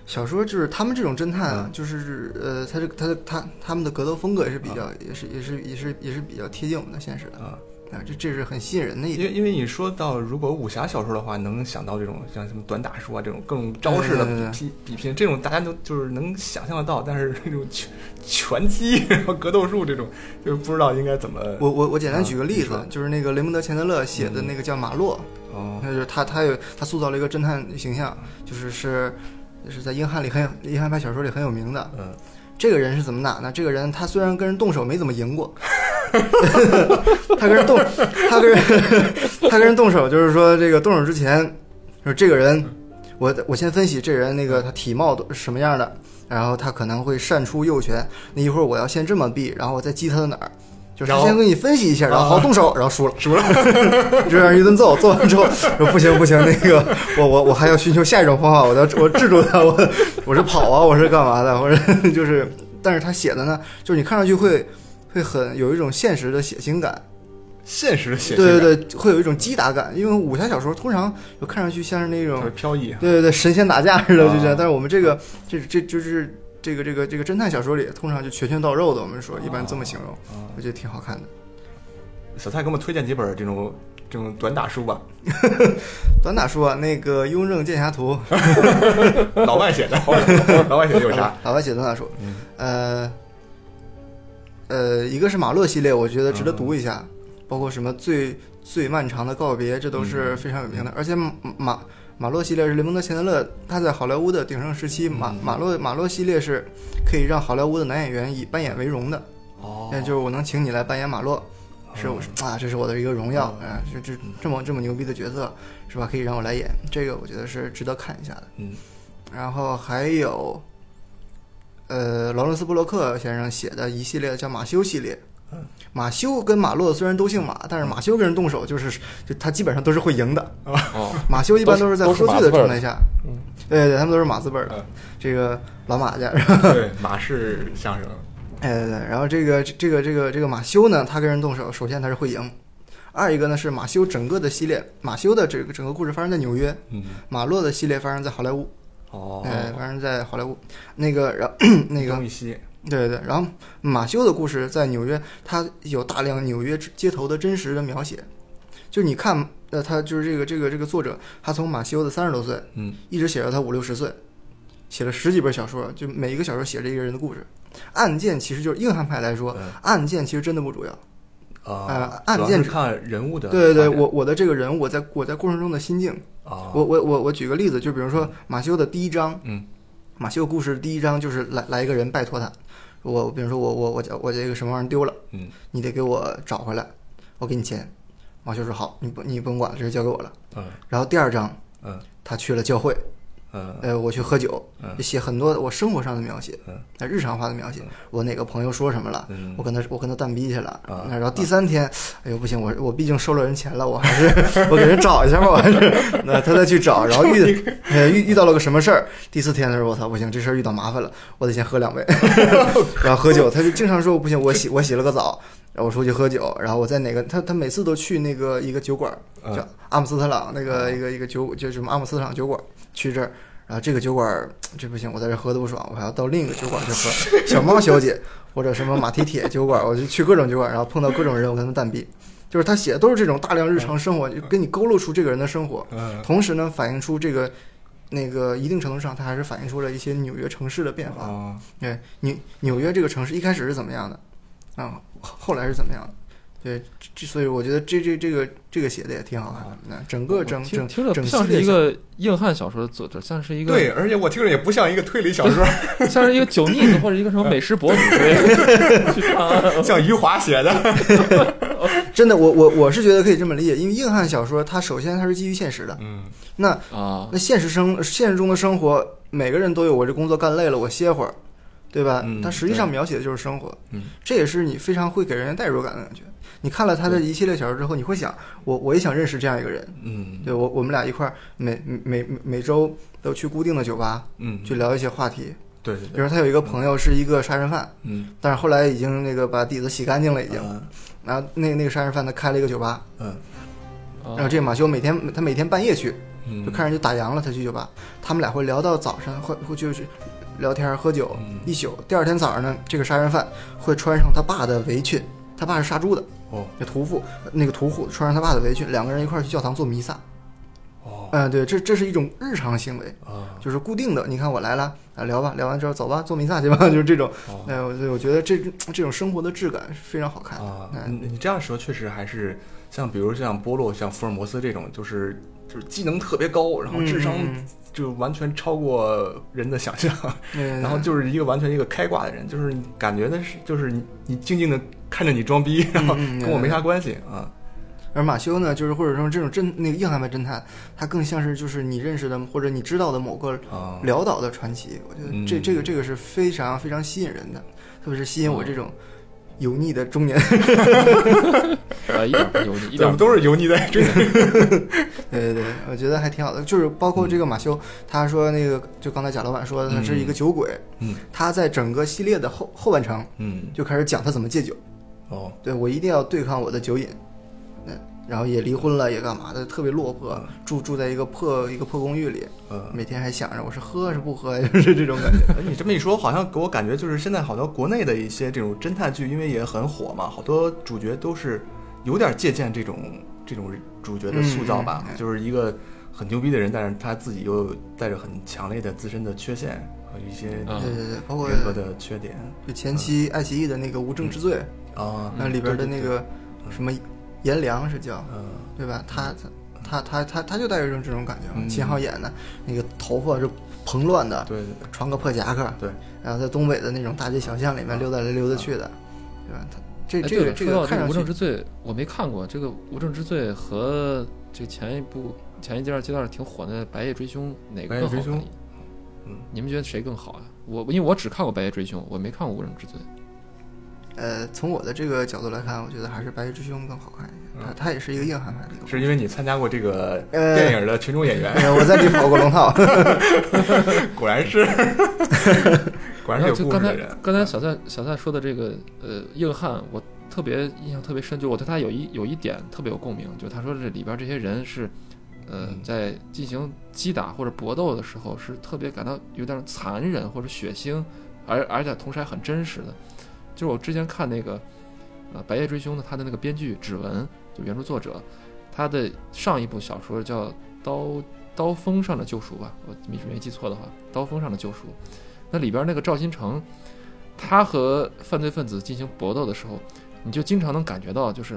小说就是他们这种侦探啊，嗯。就是呃，他这他的他他们的格斗风格也是比较，也是也是也是也是比较贴近我们的现实的啊，啊，这这是很吸引人的一点。因为因为你说到如果武侠小说的话，能想到这种像什么短打术啊这种各种招式的比拼比拼，这种大家都就是能想象得到，但是 这种拳拳击然后格斗术这种，就不知道应该怎么。我我我简单举个例子啊，就是那个雷蒙德·钱德勒写的那个叫马洛，哦那就是他他有他塑造了一个侦探形象，就是是就是在英汉里很有英汉派小说里很有名的。嗯这个人是怎么打呢？这个人他虽然跟人动手没怎么赢过，他跟人动，他跟人他跟人动手，就是说这个动手之前，说这个人，我我先分析这人那个他体貌都是什么样的，然后他可能会善出右拳，那一会儿我要先这么避，然后我再击他的哪儿。就是先给你分析一下，然后好啊动手，然后输了，输了，这样一顿揍，揍完之后说不行不行，那个我我我还要寻求下一种方法，我要我制住他，我我是跑啊，我是干嘛的，我是就是，但是他写的呢，就是你看上去会会很有一种现实的血腥感，现实的写对对对，会有一种击打感，因为武侠小说通常就看上去像是那种飘逸。对对对神仙打架似的，就这样，啊。但是我们这个这这就是这个这个这个侦探小说里通常就拳拳到肉的，我们说一般这么形容，啊我觉得挺好看的。小蔡给我们推荐几本这种这种短打书吧，短打书啊，那个《雍正剑侠图》老外写的，老外写的有啥？老外写的短打书，嗯呃，呃，一个是马洛系列，我觉得值得读一下，包括什么最最漫长的告别，这都是非常有名的。而且马马马洛系列是雷蒙德·钱德勒他在好莱坞的鼎盛时期，马马洛马洛系列是可以让好莱坞的男演员以扮演为荣的，哦那就是我能请你来扮演马洛。是我啊，这是我的一个荣耀啊！这这这么这么牛逼的角色是吧？可以让我来演，这个我觉得是值得看一下的。嗯然后还有，呃，劳伦斯·布洛克先生写的一系列叫马修系列。嗯。马修跟马洛虽然都姓马，但是马修跟人动手就是就他基本上都是会赢的。哦，马修一般都是在喝醉的状态下，嗯，对对对，他们都是马字辈儿的嗯，这个老马家。对，马氏相声，哎对对，然后这个这个这个这个马修呢，他跟人动手，首先他是会赢。二一个呢是马修整个的系列，马修的这个整个故事发生在纽约，嗯，马洛的系列发生在好莱坞，哦，哎，发生在好莱坞。那个，然后那个东一西，对对对，然后马修的故事在纽约，他有大量纽约街头的真实的描写。就你看，呃，他就是这个这个这个作者，他从马修的三十多岁嗯。一直写到他五六十岁，写了十几本小说，就每一个小说写着一个人的故事。案件其实就是硬汉派来说，嗯。案件其实真的不主要。啊呃，案件看人物的对，对对，我我的这个人物，我在我在过程中的心境，啊，我我我我举个例子，就比如说马修的第一章，嗯，马修故事第一章就是来来一个人拜托他，我比如说我我我我这个什么玩意儿丢了，嗯。你得给我找回来，我给你钱。马修说好，你不你不用管了，这事交给我了。嗯。然后第二章嗯。他去了教会，嗯。呃，我去喝酒，写很多我生活上的描写嗯，呃，日常化的描写，我哪个朋友说什么了。嗯，我跟他我跟他蛋逼去了，啊然后第三天，哎呦不行，我我毕竟收了人钱了，我还是我给人找一下吧，我还是。那他再去找，然后遇呃遇遇到了个什么事儿，第四天的时候我操不行，这事儿遇到麻烦了，我得先喝两杯，然后喝酒，他就经常说我不行，我洗我洗了个澡，然后我出去喝酒，然后我在哪个他他每次都去那个一个酒馆，嗯叫阿姆斯特朗那个一个一个酒就什么阿姆斯特朗酒馆，去这儿。然后这个酒馆儿这不行，我在这喝的不爽，我还要到另一个酒馆去喝。小猫小姐或者什么马蹄铁酒馆，我就去各种酒馆，然后碰到各种人，我跟他们蛋逼。就是他写的都是这种大量日常生活，就给你勾勒出这个人的生活，嗯同时呢，反映出这个那个一定程度上，它还是反映出了一些纽约城市的变化。啊对，纽纽约这个城市一开始是怎么样的，啊、后来是怎么样的？对，这所以我觉得这这这个这个写的也挺好看的。那整个整整听听着不像是一个硬汉小说的作者，像是一个对，而且我听着也不像一个推理小说，像是一个酒腻子或者一个什么美食博主。像余华写的，真的，我我我是觉得可以这么理解，因为硬汉小说它首先它是基于现实的，嗯那啊那现实生现实中的生活，每个人都有我这工作干累了，我歇会儿，对吧？嗯它实际上描写的就是生活，嗯这也是你非常会给人代入感的感觉。你看了他的一系列小说之后，你会想，我我也想认识这样一个人。嗯对我，我们俩一块儿每每每每周都去固定的酒吧嗯，去聊一些话题。对比如他有一个朋友是一个杀人犯，嗯但是后来已经那个把底子洗干净了，已经。嗯然后那那个杀人犯他开了一个酒吧，嗯然后这个马修每天他每天半夜去，嗯，就看人家打烊了，他去酒吧，他们俩会聊到早上，会会就是聊天喝酒嗯一宿。第二天早上呢，这个杀人犯会穿上他爸的围裙，他爸是杀猪的，哦那屠夫，那个屠户穿上他爸的围裙，两个人一块儿去教堂做弥撒。哦嗯，对，这这是一种日常行为，啊就是固定的。你看我来了啊，聊吧，聊完之后走吧，做弥撒去吧，就是这种。哦哎，我我觉得这这种生活的质感是非常好看的。啊，嗯你你这样说确实还是像比如像波洛、像福尔摩斯这种，就是就是技能特别高，然后智商嗯就完全超过人的想象，嗯 然后就是一个完全一个开挂的人，就是感觉的是就是你你静静的看着你装逼，然后跟我没啥关系啊。而马修呢，就是或者说这种侦那个硬汉派侦探，他更像是就是你认识的或者你知道的某个啊，潦倒的传奇。我觉得这嗯这个这个是非常非常吸引人的，特别是吸引我这种油腻的中年。啊，一点儿不油腻，一点都是油腻的中年，对对对，我觉得还挺好的。就是包括这个马修，他说那个就刚才贾老板说的，他是一个酒鬼。嗯他在整个系列的后后半程嗯就开始讲他怎么戒酒。哦对我一定要对抗我的酒瘾，嗯，然后也离婚了，也干嘛的，特别落魄，住住在一个破一个破公寓里，呃。每天还想着我是喝是不喝呀，就是这种感觉。哎你这么一说，好像给我感觉就是现在好多国内的一些这种侦探剧，因为也很火嘛，好多主角都是有点借鉴这种这种主角的塑造吧，嗯嗯就是一个很牛逼的人，但是他自己又带着很强烈的自身的缺陷和一些啊对对对，包括人格的缺点。就前期爱奇艺的那个《无证之罪》，啊。那里边的那个什么颜良是叫，嗯对吧？他他他他他就带有一种这种感觉秦昊演的那个头发是蓬乱的，对对对，穿个破夹克，对，然后在东北的那种大街小巷里面溜达来溜达去的，对吧？他这这个这个《无个看上去证之罪》，我没看过。这个《无证之罪》和这个前一部前一阶段阶段挺火的《白夜追凶》，哪个白夜追凶更好？嗯，你们觉得谁更好啊？我因为我只看过《白夜追凶》，我没看过《无证之罪》。呃，从我的这个角度来看，我觉得还是《白夜追凶》更好看一些。他他也是一个硬汉派的一个。是因为你参加过这个呃电影的群众演员，呃我在里跑过龙套。果然是，果然是有然后就刚才故事的人。刚才小蔡小蔡说的这个呃硬汉，我特别印象特别深，就我对他有一有一点特别有共鸣，就他说这里边这些人是。呃嗯，在进行击打或者搏斗的时候，是特别感到有点残忍或者血腥，而而且同时还很真实的。就是我之前看那个呃《白夜追凶》的，他的那个编剧指纹，就原著作者，他的上一部小说叫《刀刀锋上的救赎》吧，我没没记错的话，《刀锋上的救赎》。那里边那个赵新成，他和犯罪分子进行搏斗的时候，你就经常能感觉到，就是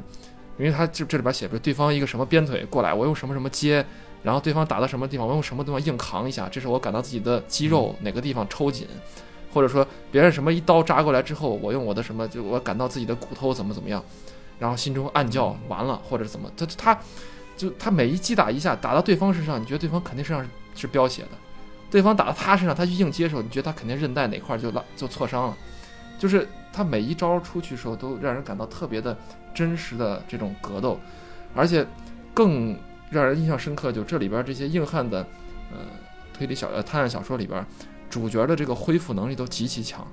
因为他这这里边写着对方一个什么鞭腿过来，我用什么什么接，然后对方打到什么地方，我用什么地方硬扛一下，这是我感到自己的肌肉哪个地方抽紧，或者说别人什么一刀扎过来之后，我用我的什么就我感到自己的骨头怎么怎么样，然后心中暗叫完了或者怎么，他他就他每一击打一下打到对方身上，你觉得对方肯定身上是是飙血的。对方打到他身上，他去硬接受，你觉得他肯定韧带哪块就拉就挫伤了，就是他每一招出去的时候都让人感到特别的真实的这种格斗，而且更让人印象深刻，就这里边这些硬汉的呃推理小呃探案小说里边，主角的这个恢复能力都极其强。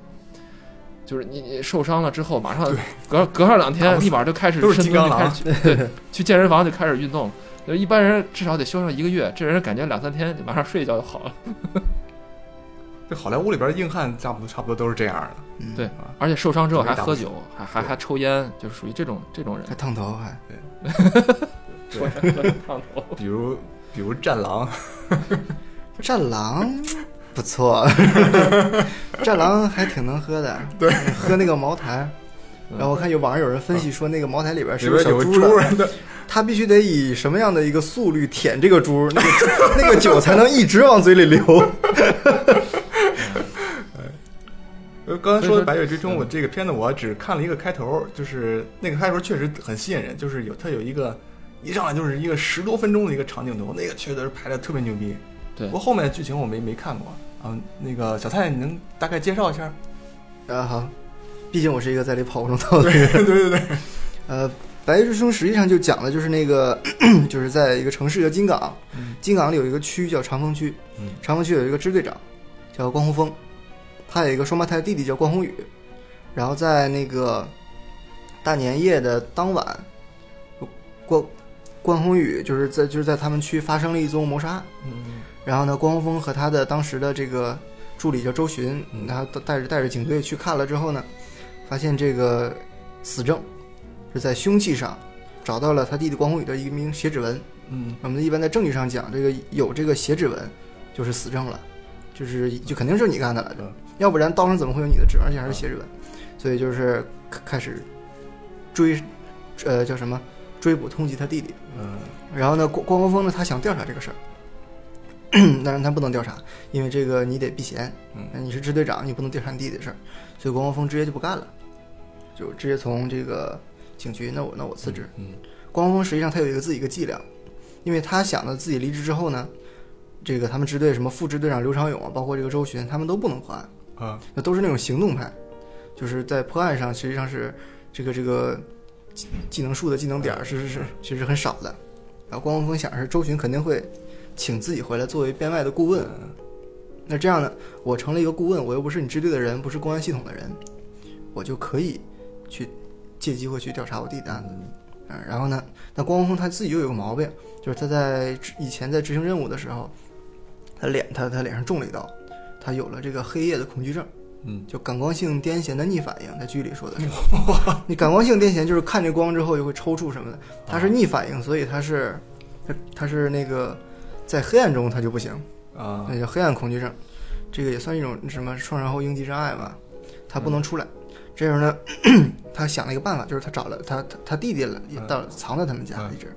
就是你你受伤了之后，马上隔隔上两天，立马就开始都是深金刚狼蹲开始去对去健身房就开始运动。就一般人至少得休上一个月，这人感觉两三天就马上睡一觉就好了。这好莱坞里边的硬汉差不多差不多都是这样的。嗯对而且受伤之后还喝酒，还还还抽烟，就属于这种这种人还。烫头还。对，烫头。比如比如战狼，战狼不错，战狼还挺能喝的，对，喝那个茅台。然后我看有网上有人分析说，那个茅台里边是不是有个小猪的，的，他必须得以什么样的一个速率舔这个猪，那个那个酒才能一直往嘴里流。呃，刚才说的《白夜追嗯凶》，我这个片子我只看了一个开头，就是那个开头确实很吸引人，就是有它有一个一上来就是一个十多分钟的一个长镜头，那个确实拍的特别牛逼。对。不过后面的剧情我没没看过啊。那个小蔡，你能大概介绍一下？啊好，毕竟我是一个在里跑过龙套的人。对对对，呃，白夜追凶实际上就讲的就是那个，就是在一个城市叫金港，嗯金港里有一个区叫长风区，嗯长风区有一个支队长叫关宏峰，他有一个双胞胎弟弟叫关宏宇，然后在那个大年夜的当晚，关关宏宇就是在就是在他们区发生了一宗谋杀案，嗯然后呢，关宏峰和他的当时的这个助理叫周巡，嗯然后带着带着警队去看了之后呢，发现这个死证是在凶器上找到了他弟弟关宏宇的一名血指纹。嗯我们一般在证据上讲，这个有这个血指纹就是死证了，就是就肯定是你干的了嗯，要不然刀上怎么会有你的指纹，而且还是血指纹？所以就是开开始追，呃，叫什么追捕通缉他弟弟。嗯然后呢，关关国峰呢，他想调查这个事儿，但是他不能调查，因为这个你得避嫌，嗯。你是支队长，你不能调查你弟弟的事儿，所以关国峰直接就不干了，就直接从这个警局，那我那我辞职。嗯关国峰实际上他有一个自己一个伎俩，因为他想着自己离职之后呢，这个他们支队什么副支队长刘长勇啊，包括这个周巡，他们都不能破案，啊。那都是那种行动派，就是在破案上实际上是这个这个技技能树的技能点儿是是是其实很少的。然后关宏峰想是周巡肯定会请自己回来作为编外的顾问，那这样呢，我成了一个顾问，我又不是你支队的人，不是公安系统的人，我就可以去借机会去调查我弟的案子。嗯，然后呢，那关宏峰他自己又有个毛病，就是他在以前在执行任务的时候，他脸他他脸上中了一刀，他有了这个黑夜的恐惧症。嗯就感光性癫痫的逆反应，在剧里说的是。你感光性癫痫就是看见光之后就会抽搐什么的，它是逆反应，所以它是，它它是那个在黑暗中他就不行，啊。那叫黑暗恐惧症，这个也算一种什么创伤后应激障碍吧，他不能出来。这时候呢，他想了一个办法，就是他找了他他他弟弟了，也到藏在他们家嗯。一直，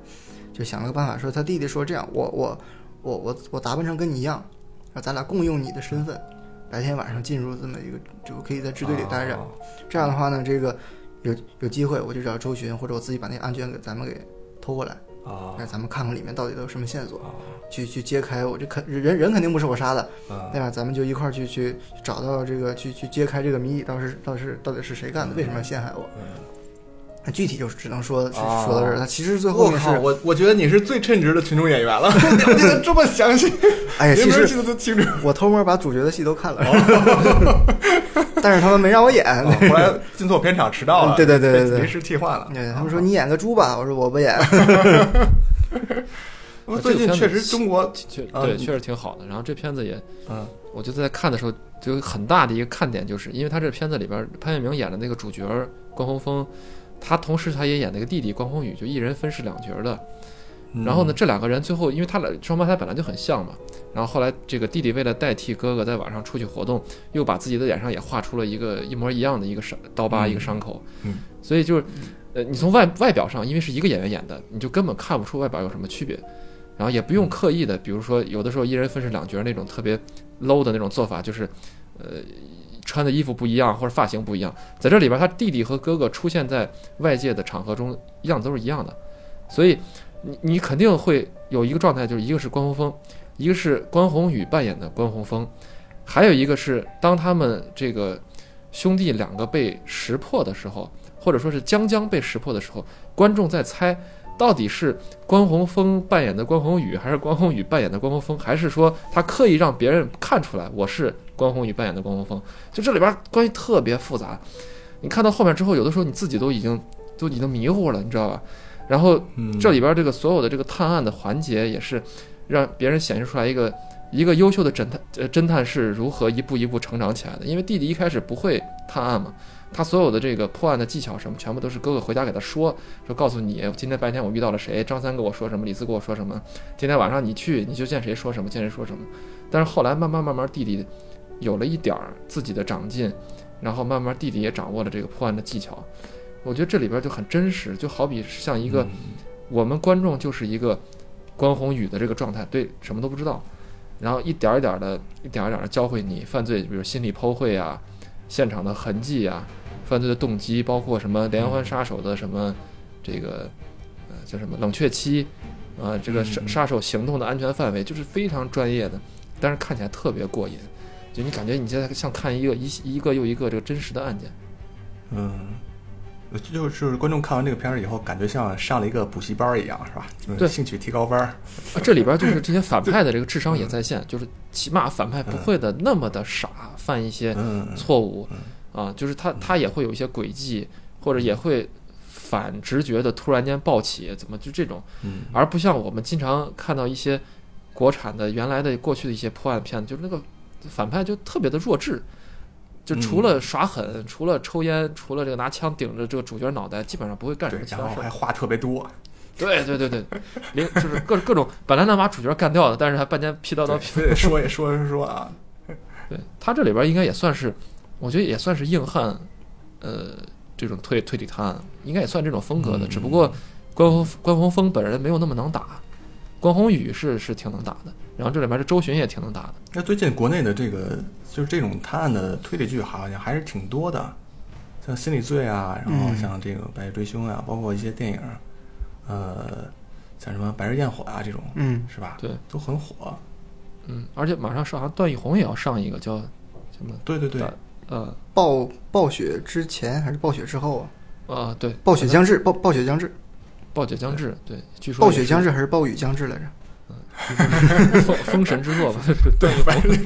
就想了个办法，说他弟弟说这样，我我我我我打扮成跟你一样，然后咱俩共用你的身份，白天晚上进入这么一个，就可以在支队里待着。啊这样的话呢，这个有有机会我就找周巡，或者我自己把那个案卷给咱们给偷过来，啊。让咱们看看里面到底都有什么线索，啊。去去揭开我这肯人人肯定不是我杀的，啊。对吧？咱们就一块儿去去找到这个去去揭开这个谜底，到底是到底是到底是谁干的，为什么要陷害我？那具体就只能说说到这儿，他其实最后我靠，面是，我我觉得你是最称职的群众演员了，了解的这么详细，哎呀，其实连名儿记得都清楚。我偷摸把主角的戏都看了，哦 但是他们没让我演。啊后来进错片场迟到了，嗯对对对对对被临时替换了。对，他们说你演个猪吧，我说我不演。我最近确实中国，确啊对确实挺好的。然后这片子也，嗯我觉得在看的时候就有很大的一个看点，就是因为他这片子里边潘粤明演的那个主角关宏峰，他同时他也演那个弟弟关宏宇，就一人分饰两角的。然后呢，这两个人最后，因为他俩双胞胎本来就很像嘛，然后后来这个弟弟为了代替哥哥在晚上出去活动，又把自己的脸上也画出了一个一模一样的一个伤刀疤、嗯。一个伤口，嗯，所以就是，呃，你从外外表上，因为是一个演员演的，你就根本看不出外表有什么区别，然后也不用刻意的，比如说有的时候一人分饰两角那种特别 low 的那种做法，就是，呃。穿的衣服不一样，或者发型不一样，在这里边，他弟弟和哥哥出现在外界的场合中，样子都是一样的，所以你你肯定会有一个状态，就是一个是关宏峰，一个是关宏宇扮演的关宏峰，还有一个是当他们这个兄弟两个被识破的时候，或者说是将将被识破的时候，观众在猜到底是关宏峰扮演的关宏宇，还是关宏宇扮演的关宏峰，还是说他刻意让别人看出来我是关宏宇扮演的关宏峰？就这里边关系特别复杂，你看到后面之后，有的时候你自己都已经都已经迷糊了，你知道吧？然后这里边这个所有的这个探案的环节，也是让别人显示出来一个一个优秀的侦探呃侦探是如何一步一步成长起来的。因为弟弟一开始不会探案嘛，他所有的这个破案的技巧什么，全部都是哥哥回家给他说，说告诉你今天白天我遇到了谁，张三跟我说什么，李四跟我说什么，今天晚上你去你就见谁说什么，见谁说什么。但是后来慢慢慢慢弟弟有了一点儿自己的长进，然后慢慢弟弟也掌握了这个破案的技巧。我觉得这里边就很真实，就好比是像一个。我们观众就是一个关宏宇的这个状态，对什么都不知道，然后一点儿一点的、一点儿一点的教会你犯罪，比如心理剖绘啊、现场的痕迹啊、犯罪的动机，包括什么连环杀手的什么这个呃叫什么冷却期，啊、这个杀嗯杀手行动的安全范围，就是非常专业的，但是看起来特别过瘾。就你感觉你现在像看一个一一个又一个这个真实的案件。嗯，就是观众看完这个片儿以后，感觉像上了一个补习班儿一样，是吧？就是对兴趣提高班儿。啊，这里边就是 这些反派的这个智商也在线，就是起码反派不会的那么的傻，犯一些嗯，错误。啊，就是他他也会有一些诡计，或者也会反直觉的突然间暴起，怎么就这种，嗯。而不像我们经常看到一些国产的原来的过去的一些破案片，就是那个反派就特别的弱智。就除了耍狠，除了抽烟，除了这个拿枪顶着这个主角脑袋，基本上不会干什么，其他事儿。然后还话特别多，对对对对，连就是各各种本来能把主角干掉的，但是他半天劈叨叨对批。非得说也说说说啊。对他这里边应该也算是，我觉得也算是硬汉，呃，这种推推理探案，应该也算这种风格的。嗯只不过关宏关宏峰本人没有那么能打，关宏宇是是挺能打的，然后这里面这周巡也挺能打的。那最近国内的这个就是这种探案的推理剧，好像还是挺多的，像《心理罪》啊，然后嗯像这个《白夜追凶》啊，包括一些电影，呃，像什么《白日焰火》啊这种，嗯，是吧？对，都很火。嗯，而且马上上，好像段奕宏也要上一个叫什么对对对，呃暴暴雪之前还是暴雪之后啊？啊对，暴雪将至，暴暴雪将至，暴雪将至，对，据说暴雪将至还是暴雨将至来着？封封神之作吧，对白日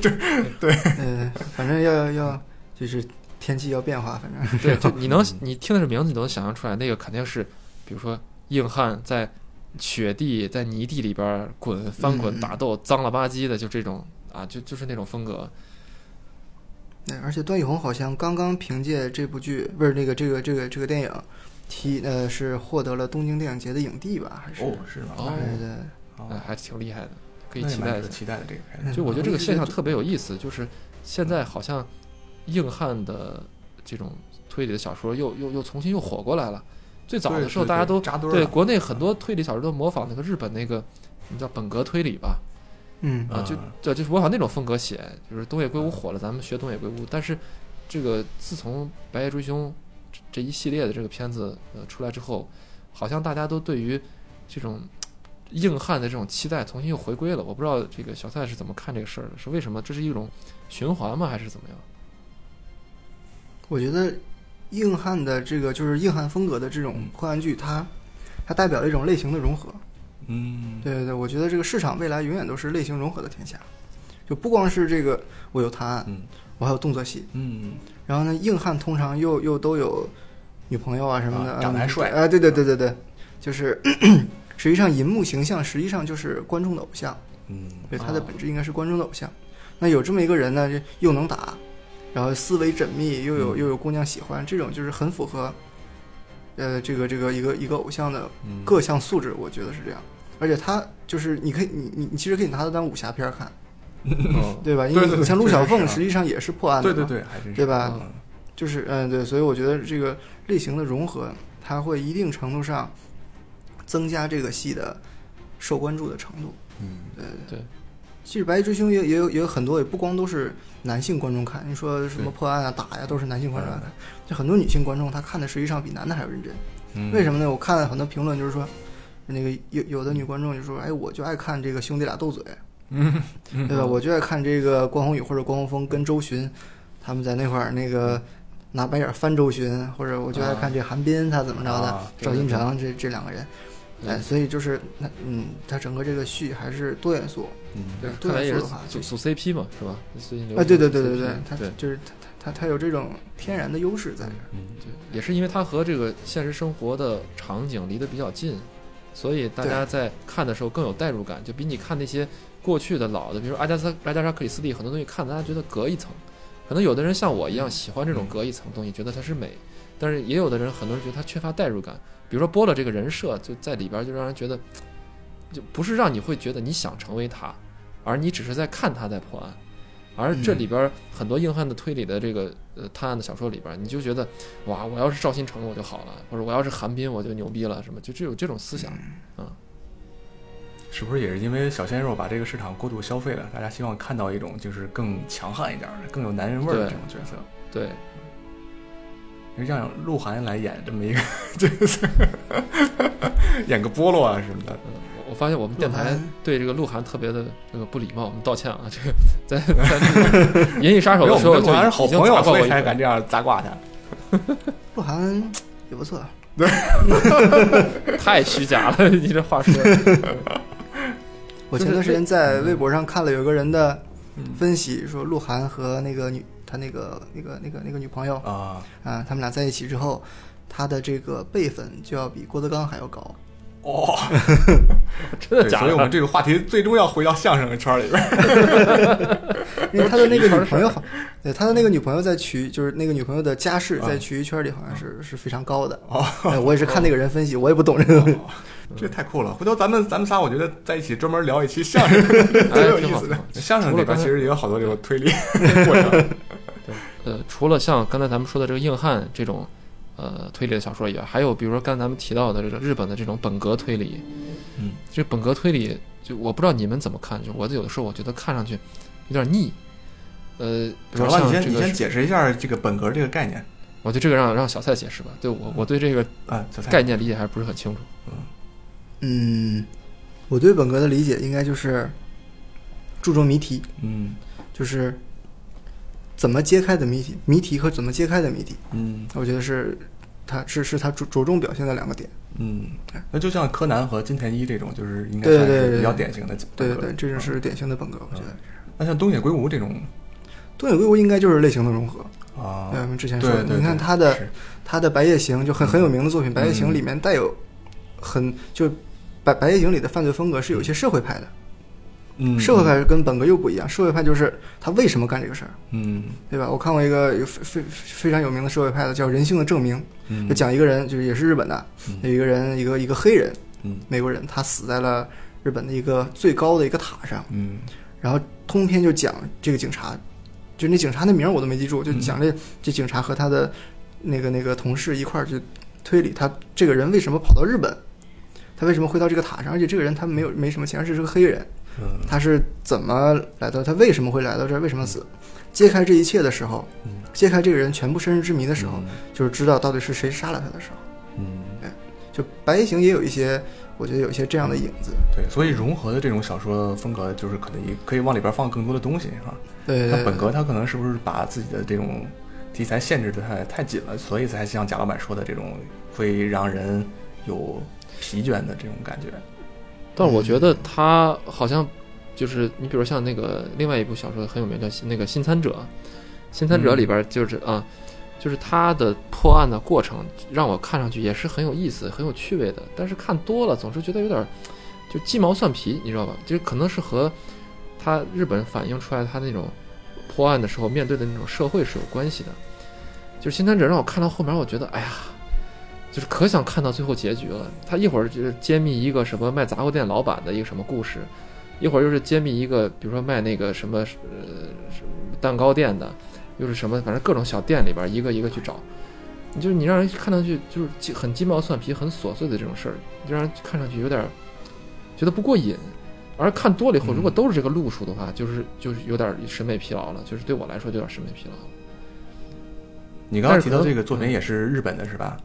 对。嗯，反正要要就是天气要变化，反正。对，就 你能你听的这名字，你都能想象出来，那个肯定是，比如说硬汉在雪地、在泥地里边儿滚、翻滚、嗯打斗，脏了吧唧的，就这种啊，就就是那种风格。对，而且段奕宏好像刚刚凭借这部剧，不是那个这个这个这个电影，提呃是获得了东京电影节的影帝吧？还是？哦，是吗？哦对对，哦哎，还挺厉害的，可以期待一下。期待的这个片嗯子。就我觉得这个现象特别有意思，就是现在好像硬汉的这种推理的小说又又又重新又火过来了。最早的时候，大家都对扎堆儿对国内很多推理小说都模仿那个日本那个，你叫本格推理吧？嗯啊，就嗯对，就是模仿那种风格写，就是东野圭吾火了，咱们学东野圭吾。但是这个自从《白夜追凶》这这一系列的这个片子呃出来之后，好像大家都对于这种硬汉的这种期待重新又回归了。我不知道这个小蔡是怎么看这个事儿的，是为什么？这是一种循环吗？还是怎么样？我觉得硬汉的这个就是硬汉风格的这种嗯破案剧，它它代表了一种类型的融合。嗯，对对对，我觉得这个市场未来永远都是类型融合的天下，就不光是这个我有探案，嗯我还有动作戏，嗯，然后呢，硬汉通常又又都有女朋友啊什么的，啊长得还帅。啊，对对对对对，就是 实际上银幕形象实际上就是观众的偶像，嗯，对，他的哦本质应该是观众的偶像。那有这么一个人呢，又能打，然后思维缜密，又有嗯。又有姑娘喜欢，这种就是很符合，呃，这个这个一个一个偶像的嗯。各项素质，我觉得是这样。而且他就是你可以你你你其实可以拿他当武侠片儿看，哦，对吧？因为你像陆小凤实际上也是破案的，对对对，对吧？嗯就是嗯对，所以我觉得这个类型的融合，它会一定程度上增加这个戏的受关注的程度。嗯，对对，其实《白夜追凶也》也有也有很多，也不光都是男性观众看。你说什么破案啊、打呀，都是男性观众看。就很多女性观众，她看的实际上比男的还要认真。嗯为什么呢？我看了很多评论，就是说，那个有有的女观众就说：“哎，我就爱看这个兄弟俩斗嘴，嗯，对吧？我就爱看这个关宏宇或者关宏峰跟周迅他们在那块儿那个拿白眼翻周迅，或者我就爱看这韩冰他怎么着的，啊赵新成这这两个人。哎，所以就是那嗯，他整个这个序还是多元素。嗯，对，多看来也是元素的话，组组 CP 嘛，是吧？最近对对对对对，他就是它它它它有这种天然的优势在这儿。嗯对，也是因为他和这个现实生活的场景离得比较近，所以大家在看的时候更有代入感，就比你看那些过去的老的，比如说阿加莎阿加莎克里斯蒂，很多东西看大家觉得隔一层。可能有的人像我一样喜欢这种隔一层东西，觉得它是美，但是也有的人很多人觉得它缺乏代入感。比如说波了这个人设就在里边儿就让人觉得，就不是让你会觉得你想成为他，而你只是在看他在破案。而这里边儿很多硬汉的推理的这个呃探案的小说里边儿，你就觉得哇，我要是赵新成我就好了，或者我要是韩冰我就牛逼了，什么就只有这种思想。是不是也是因为小鲜肉把这个市场过度消费了？大家希望看到一种就是更强悍一点儿的、更有男人味儿的这种角色，对，让鹿晗来演这么一个角色，演个菠萝啊什么的。嗯，我我发现我们电台对这个鹿晗特别的这个不礼貌，我们道歉啊。这个在在 《银翼杀手》的时候就我们还是好朋友，所以才敢这样砸挂他。鹿晗也不错，对 太虚假了，你这话说的。我前段时间在微博上看了有个人的嗯。分析，说鹿晗和那个女他那个那个那个那个女朋友啊，啊，他们俩在一起之后，他的这个辈分就要比郭德纲还要高。哦，真的假的所以我们？这个话题最终要回到相声圈里边。因为他的那个女朋友好，对他的那个女朋友在曲，就是那个女朋友的家世啊在曲艺圈里好像是是非常高的。哦，哎我也是看那个人分析，我也不懂这个东西。这太酷了！回头咱们咱们仨，我觉得在一起专门聊一期相声，挺有。意思的。相声里边其实也有好多这种推理过程。对呃，除了像刚才咱们说的这个硬汉这种呃推理的小说以外，还有比如说刚才咱们提到的这个日本的这种本格推理，嗯，这本格推理就我不知道你们怎么看，就我有的时候我觉得看上去有点腻。呃，比如主要你先你先解释一下这个本格这个概念我觉得这个让让小蔡解释吧。对我我对这个啊，概念理解还不是很清楚。嗯，我对本格的理解应该就是注重谜题，嗯就是怎么揭开的谜题，谜题和怎么揭开的谜题，嗯。我觉得是它是是它着着重表现的两个点。嗯，那就像柯南和金田一这种，就是应该算是比较典型的对对对，这就是典型的本格，我觉得。那像东野圭吾这种东野圭吾应该就是类型的融合，啊。对，我们之前说的，你看他的他的《白夜行》就很很有名的作品，《白夜行》里面带有很就白白夜行里的犯罪风格是有一些社会派的，嗯社会派跟本格又不一样，社会派就是他为什么干这个事儿，嗯。对吧？我看过一个有非非非常有名的社会派的叫《人性的证明》，嗯。就讲一个人，就是也是日本的，嗯。有一个人，一个一个黑人，嗯。美国人，他死在了日本的一个最高的一个塔上，嗯。然后通篇就讲这个警察，就那警察那名儿我都没记住，就嗯讲这、这警察和他的那个那个同事一块儿去推理他这个人为什么跑到日本，他为什么会到这个塔上，而且这个人他没有没什么钱，而且是个黑人，嗯他是怎么来到，他为什么会来到这儿，为什么死？揭开这一切的时候，嗯揭开这个人全部身世之谜的时候，嗯就是知道到底是谁杀了他的时候。嗯就《白夜行》也有一些，我觉得有一些这样的影子。对，所以融合的这种小说风格，就是可能也可以往里边放更多的东西，是吧？对对它本格他可能是不是把自己的这种题材限制的太太紧了，所以才像贾老板说的这种会让人有疲倦的这种感觉。但我觉得他好像就是你比如像那个另外一部小说很有名叫《那个新参者》，《新参者》里边就是啊，就是他的破案的过程让我看上去也是很有意思、很有趣味的，但是看多了总是觉得有点就鸡毛蒜皮，你知道吧？就是可能是和他日本反映出来他那种破案的时候面对的那种社会是有关系的。就是《新参者》让我看到后面，我觉得哎呀。就是可想看到最后结局了。他一会儿就是揭秘一个什么卖杂货店老板的一个什么故事，一会儿又是揭秘一个比如说卖那个什么呃什么蛋糕店的，又是什么反正各种小店里边一个一个去找。你就是你让人看上去就是很鸡毛蒜皮、很琐碎的这种事儿，就让人看上去有点儿觉得不过瘾。而看多了以后，嗯如果都是这个路数的话，就是就是有点审美疲劳了，就是对我来说就有点审美疲劳。你刚刚提到这个作品也是日本的是吧？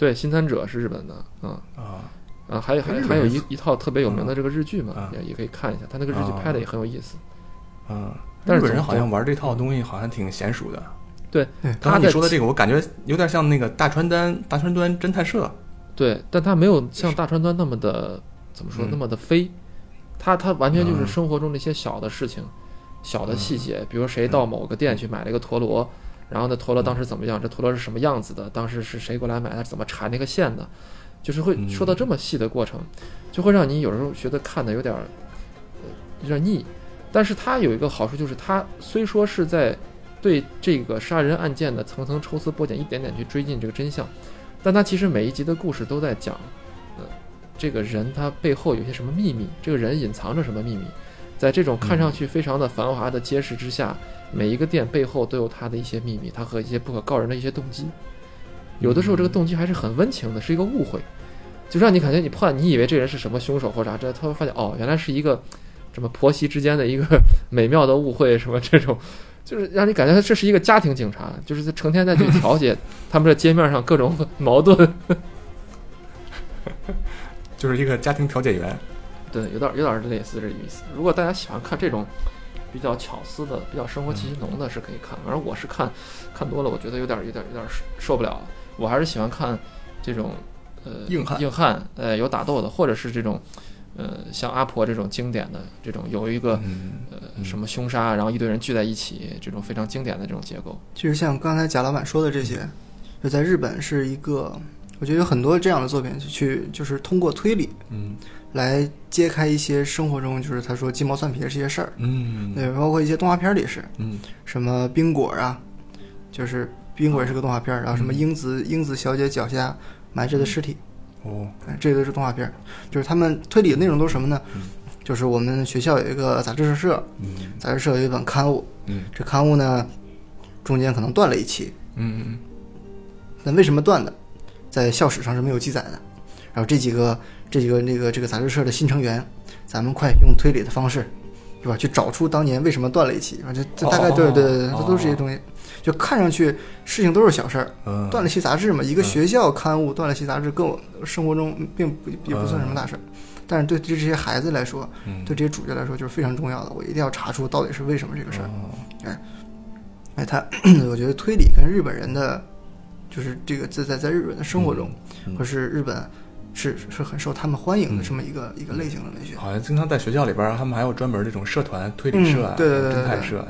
对，《新参者》是日本的，嗯。啊，啊，还有还还有一一套特别有名的这个日剧嘛啊，也也可以看一下，他那个日剧啊拍的也很有意思。嗯，但是日本人好像玩这套东西好像挺娴熟的。对他你说的这个，我感觉有点像那个大川端大川端侦探社。对，但他没有像大川端那么的怎么说嗯那么的飞，他他完全就是嗯生活中的一些小的事情、小的细嗯节，比如谁到某个店去买了一个陀螺，然后那陀螺当时怎么样，这陀螺是什么样子的，当时是谁过来买，他怎么缠那个线的，就是会嗯说到这么细的过程，就会让你有时候觉得看的有点儿呃有点腻。但是它有一个好处，就是它虽说是在对这个杀人案件的层层抽丝剥茧，一点点去追进这个真相，但它其实每一集的故事都在讲，呃，这个人他背后有些什么秘密，这个人隐藏着什么秘密，在这种看上去非常的繁华的街市之下，每一个店背后都有他的一些秘密，他和一些不可告人的一些动机，有的时候这个动机还是很温情的，是一个误会，就让你感觉你破案，你以为这人是什么凶手或啥，这他会发现哦，原来是一个什么婆媳之间的一个 美妙的误会，什么这种。就是让你感觉这是一个家庭警察，就是成天在去 调解他们这街面上各种 矛盾。就是一个家庭调解员。对，有点有点类似这意思。如果大家喜欢看这种比较巧思的、比较生活气息浓的，是可以看。反正我是看看多了，我觉得有点有点有点受不了。我还是喜欢看这种呃硬汉硬汉，呃有打斗的，或者是这种呃像阿婆这种经典的这种有一个嗯呃什么凶杀，然后一堆人聚在一起，这种非常经典的这种结构。其实像刚才贾老板说的这些，就在日本是一个，我觉得有很多这样的作品去，就是通过推理嗯来揭开一些生活中就是他说鸡毛蒜皮的这些事儿。嗯。对，包括一些动画片儿里是嗯。什么冰果啊，就是冰果也是个动画片儿，然后什么嗯英子英子小姐脚下埋着的尸体，哦。哎这个都是动画片儿。就是他们推理的内容都是什么呢？就是我们学校有一个杂志社，嗯。杂志社有一本刊物，嗯。这刊物呢中间可能断了一期，嗯那为什么断的，在校史上是没有记载的。然后这几个这几个那个这个杂志社的新成员，咱们快用推理的方式，对吧？去找出当年为什么断了一期。啊，这这大概对对对对，这都是这些东西。就看上去事情都是小事儿，嗯断了期杂志嘛，一个学校刊物断了期杂志，跟我生活中并不也不算什么大事儿。但是对对这些孩子来说，嗯对这些主角来说就是非常重要的。我一定要查出到底是为什么这个事儿。哎哎，他 我觉得推理跟日本人的，就是这个在在在日本的生活中，嗯或是日本是是很受他们欢迎的这么一个、一个类型的文学。好像经常在学校里边，他们还有专门这种社团，推理社啊，嗯对对对对侦探社啊，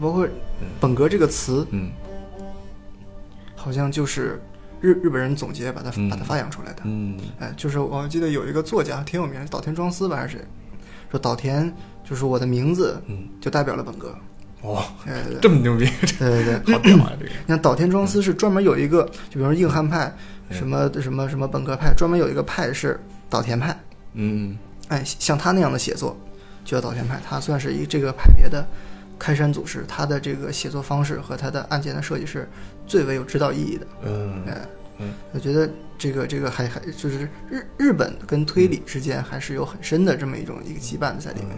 包括“本格”这个词，嗯好像就是日日本人总结把它、嗯把它发扬出来的。嗯哎，就是我记得有一个作家挺有名的，岛田庄司吧还是谁，说岛田就是我的名字嗯，就代表了本格。哇，哎，对这么牛逼，对对对。好屌啊！这个，你看岛田庄司是专门有一个，就比如说硬汉派，嗯什么什么什么本格派，专门有一个派是岛田派。嗯哎，像他那样的写作，就叫岛田派。他算是一这个派别的开山祖师，他的这个写作方式和他的案件的设计是最为有指导意义的。嗯哎，嗯我觉得这个这个还还就是日日本跟推理之间还是有很深的这么一种一个羁绊在里面。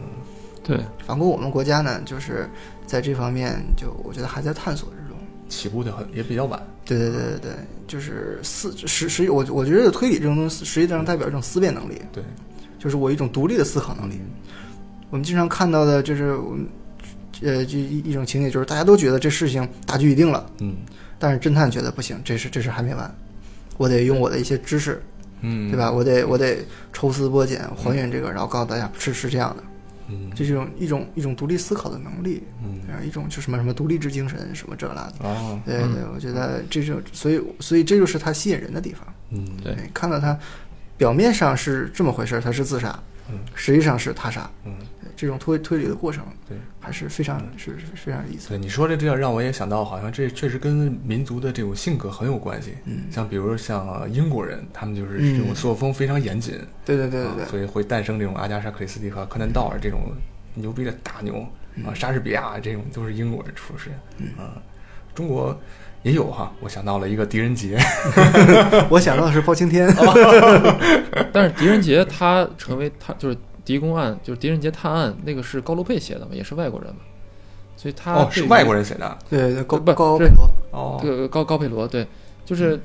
对，反观我们国家呢，就是在这方面就我觉得还在探索之中。起步的很也比较晚，对对对对对，就是思实实我我觉得推理这种东西实际上代表一种思辨能力，对，就是我一种独立的思考能力。我们经常看到的就是我们呃就一一种情节，就是大家都觉得这事情大局已定了，嗯但是侦探觉得不行，这事这事还没完，我得用我的一些知识，嗯，对吧？？我得我得抽丝剥茧还原这个，然后告诉大家是是这样的，嗯。这是一种一种一种独立思考的能力，嗯。然后一种就什么什么独立之精神什么这那的。哦对对，我觉得这就所以所以这就是他吸引人的地方。嗯。对。哎看到他表面上是这么回事，他是自杀，嗯。实际上是他杀。嗯，这种推推理的过程，对，还是非常是是非常有意思。对，你说这这样让我也想到，好像这确实跟民族的这种性格很有关系。嗯，像比如像呃英国人，他们就是嗯。这种作风非常严谨，对对对对。所以会诞生这种阿加莎·克里斯蒂和柯南道尔这种牛逼的大牛嗯。啊，莎士比亚这种都是英国人出身。啊。中国也有哈，我想到了一个狄仁杰，我想到的是包青天。但是狄仁杰他成为他就是狄公案，就是狄仁杰探案，那个是高罗佩写的嘛，也是外国人嘛，所以他哦，是外国人，写的对对对，高不这高佩罗。哦。对，高高佩罗对，就是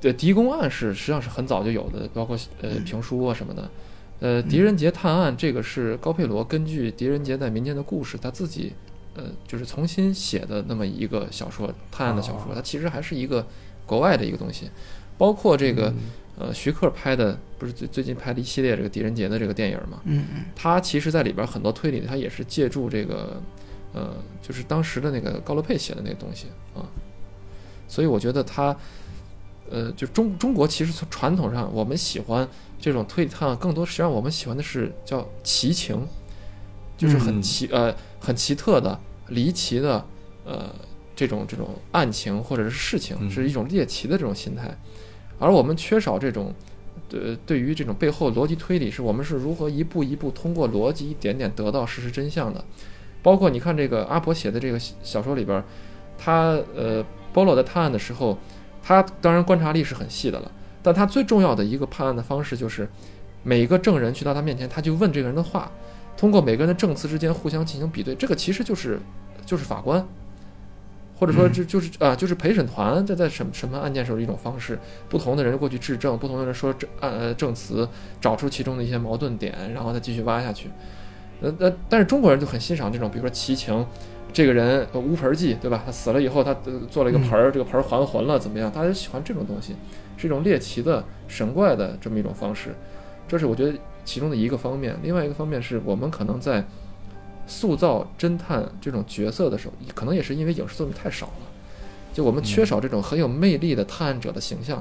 对狄公案是实际上是很早就有的，包括呃嗯评书啊什么的。呃，狄仁杰探案这个是高佩罗根据狄仁杰在民间的故事，他自己呃就是重新写的那么一个小说，探案的小说，它其实还是一个国外的一个东西，包括这个呃徐克拍的，不是最最近拍的一系列这个狄仁杰的这个电影嘛，嗯嗯。他其实在里边很多推理，他也是借助这个，呃，就是当时的那个高罗佩写的那个东西啊，所以我觉得他，呃，就中中国其实从传统上，我们喜欢这种推理探案，更多实际上我们喜欢的是叫奇情，就是很嗯。奇、呃很奇特的、离奇的呃这种这种案情或者是事情，嗯是一种猎奇的这种心态，而我们缺少这种。呃，对于这种背后逻辑推理，是我们是如何一步一步通过逻辑一点点得到事实真相的。包括你看这个阿婆写的这个小说里边儿，他呃，波洛在探案的时候，他当然观察力是很细的了，但他最重要的一个判案的方式就是，每一个证人去到他面前，他就问这个人的话，通过每个人的证词之间互相进行比对，这个其实就是就是法官，或者说这就是啊，就是陪审团在在审审判案件时候的一种方式，不同的人过去质证，不同的人说证呃证词，找出其中的一些矛盾点，然后再继续挖下去。呃呃，但是中国人就很欣赏这种，比如说齐情，这个人呃乌盆记，对吧？他死了以后，他呃做了一个盆儿，这个盆儿还魂了，怎么样？大家喜欢这种东西，是一种猎奇的神怪的这么一种方式，这是我觉得其中的一个方面。另外一个方面是我们可能在。塑造侦探这种角色的时候，可能也是因为影视作品太少了，就我们缺少这种很有魅力的探案者的形象。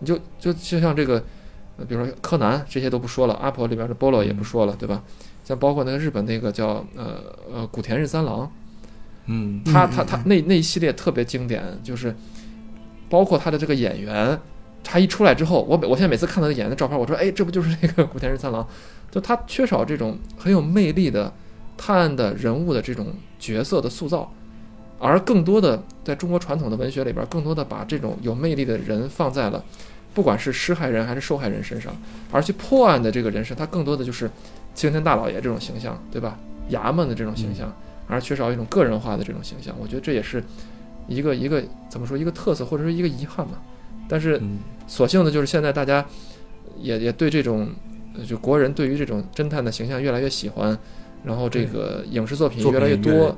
你就就就像这个，比如说柯南这些都不说了，阿婆里边的波罗也不说了，对吧？像包括那个日本那个叫呃呃古田任三郎，嗯，他他他那那一系列特别经典，就是包括他的这个演员，他一出来之后，我每我现在每次看到他演的照片，我说哎，这不就是那个 古田任三郎？就他缺少这种很有魅力的。探案的人物的这种角色的塑造，而更多的在中国传统的文学里边，更多的把这种有魅力的人放在了，不管是施害人还是受害人身上，而去破案的这个人是他更多的就是青天大老爷这种形象，对吧？衙门的这种形象，而缺少一种个人化的这种形象。我觉得这也是一个一个怎么说一个特色，或者说一个遗憾嘛。但是所幸的就是现在大家也也对这种就国人对于这种侦探的形象越来越喜欢。然后这个影视作品越来越多，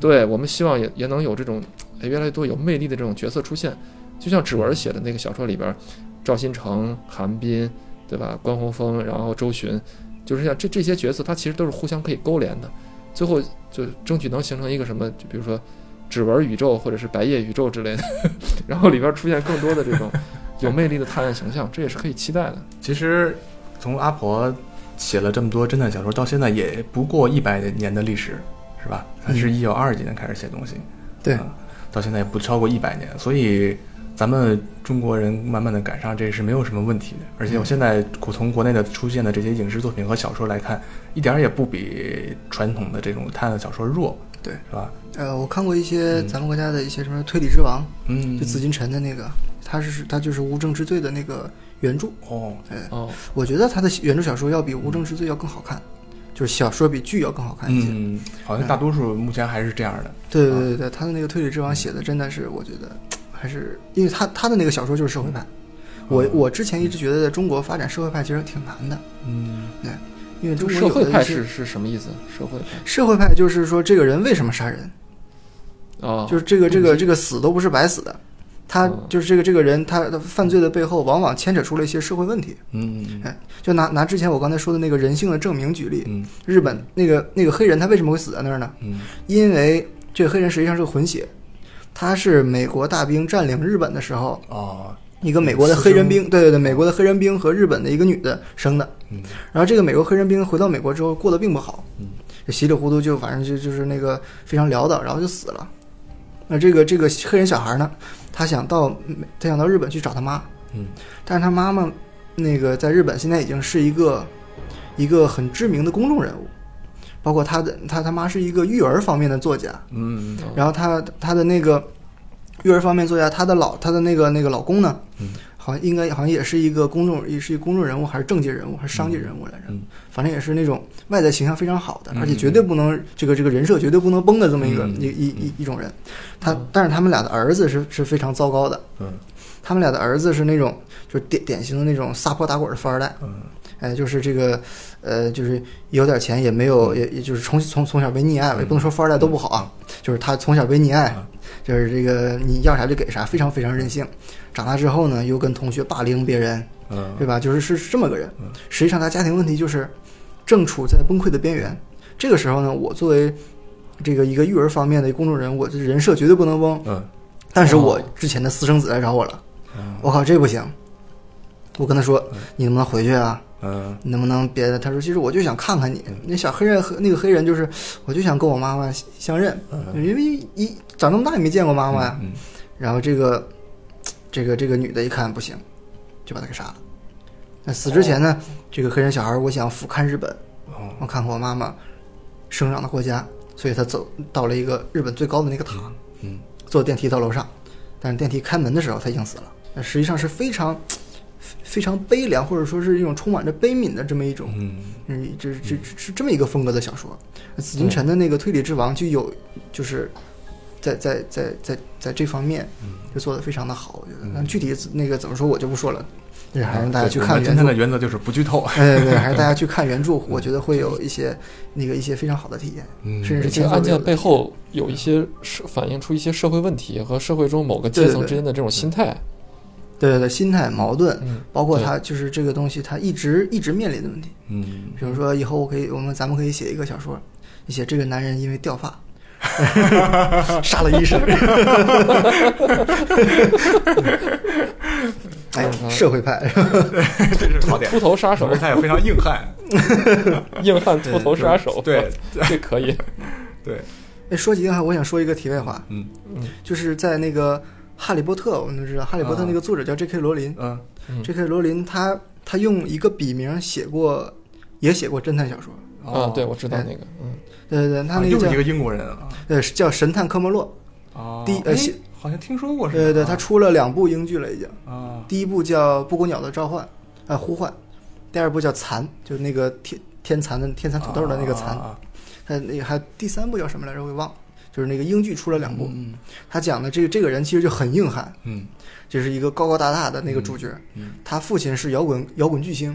对我们希望也也能有这种越来越多有魅力的这种角色出现，就像指纹写的那个小说里边，赵新成、韩冰，对吧？关宏峰，然后周巡，就是像这这些角色，他其实都是互相可以勾连的，最后就争取能形成一个什么，就比如说指纹宇宙或者是白夜宇宙之类的，然后里边出现更多的这种 有魅力的探案形象，这也是可以期待的。其实从阿婆。写了这么多侦探小说，到现在也不过一百年的历史，是吧？他是一九二几年开始写东西，对，到现在也不超过一百年，所以咱们中国人慢慢的赶上，这是没有什么问题的。而且我现在从国内的出现的这些影视作品和小说来看，一点也不比传统的这种探案小说弱，对，是吧？呃，我看过一些咱们国家的一些什么推理之王，嗯，就紫禁城的那个，他是他就是无证之罪的那个。原著哦，哎哦，我觉得他的原著小说要比《无证之罪》要更好看，就是小说比剧要更好看一些。嗯，好像大多数目前还是这样的。对对对对，他的那个推理之王写的真的是，我觉得还是因为他他的那个小说就是社会派。我我之前一直觉得在中国发展社会派其实挺难的。嗯，对，因为中国社会派是是什么意思？社会派社会派就是说这个人为什么杀人？哦，就是这个这个这个死都不是白死的。他就是这个这个人，他的犯罪的背后往往牵扯出了一些社会问题。嗯，哎，就拿拿之前我刚才说的那个人性的证明举例，嗯，日本那个那个黑人他为什么会死在那儿呢？嗯，因为这个黑人实际上是个混血，他是美国大兵占领日本的时候，哦，一个美国的黑人兵，对对对，美国的黑人兵和日本的一个女的生的。嗯，然后这个美国黑人兵回到美国之后过得并不好，嗯，稀里糊涂就反正就就是那个非常潦倒，然后就死了。那这个这个黑人小孩呢？他想到他想到日本去找他妈，嗯，但是他妈妈那个在日本现在已经是一个一个很知名的公众人物，包括他的他他妈是一个育儿方面的作家，嗯，然后他他的那个育儿方面作家，她的老她的那个那个老公呢，嗯。好像应该好像也是一个公众，也是一个公众人物，还是政界人物，还是商界人物来着？嗯，反正也是那种外在形象非常好的，而且绝对不能这个这个人设绝对不能崩的这么一个一一一一种人。他但是他们俩的儿子是是非常糟糕的。嗯，他们俩的儿子是那种就是典典型的那种撒泼打滚的富二代。嗯，哎，就是这个呃，就是有点钱，也没有，也也就是从从从小被溺爱，也不能说富二代都不好啊，就是他从小被溺爱，就是这个你要啥就给啥，非常非常任性。长大之后呢，又跟同学霸凌别人，嗯，对吧？就是是是这么个人。实际上他家庭问题就是正处在崩溃的边缘。这个时候呢，我作为这个一个育儿方面的公众人物，这人设绝对不能崩。嗯，但是我之前的私生子来找我了，我靠，这不行。我跟他说，你能不能回去啊？嗯，能不能别的？他说，其实我就想看看你。那小黑人和那个黑人就是，我就想跟我妈妈相认，因为一长这么大也没见过妈妈呀。然后这个。这个这个女的一看不行，就把他给杀了。那死之前呢，这个黑人小孩，我想俯瞰日本，我看看我妈妈生长的国家，所以他走到了一个日本最高的那个塔，嗯，坐电梯到楼上，但是电梯开门的时候他已经死了。那实际上是非常非常悲凉，或者说是一种充满着悲悯的这么一种，嗯，这这是这么一个风格的小说。紫禁城的那个推理之王就有就是。在在在在在这方面嗯就做的非常的好，我觉得嗯。那具体那个怎么说我就不说了，就是还是大家去看原著今天的。原则就是不剧透。哎，对，还是大家 去看原著，我觉得会有一些那个一些非常好的体验，嗯甚至是这个案件背后有一些社反映出一些社会问题和社会中某个阶对对对层之间的这种心态。对对对，心态矛盾，嗯，包括他就是这个东西，他一直一直面临的问题。嗯，比如说，以后我可以，我们咱们可以写一个小说，你写这个男人因为掉发。杀了医生，哎，社会派，这是槽点。秃头杀手，他也非常硬汉。硬汉秃头杀手，对这可以。对，哎，说起硬汉，我想说一个题外话，嗯。就是在那个《哈利波特》，我们都知道，《哈利波特》那个作者叫 J.K. 罗琳、嗯嗯 j k 罗琳他他用一个笔名写过，也写过侦探小说。啊，对，我知道那个，嗯，对对对，他那个又是一个英国人啊呃是叫神探科莫洛。啊哎第一呃写好像听说过是吧？对对对，他出了两部英剧了已经。啊第一部叫《布谷鸟的召唤》，呃，呼唤；第二部叫《蚕》，就是那个天天蚕的天蚕土豆的那个蚕。啊他那个还第三部叫什么来着？我给忘了。就是那个英剧出了两部，嗯他讲的这个这个人其实就很硬汉，嗯。就是一个高高大大的那个主角。嗯他父亲是摇滚摇滚巨星，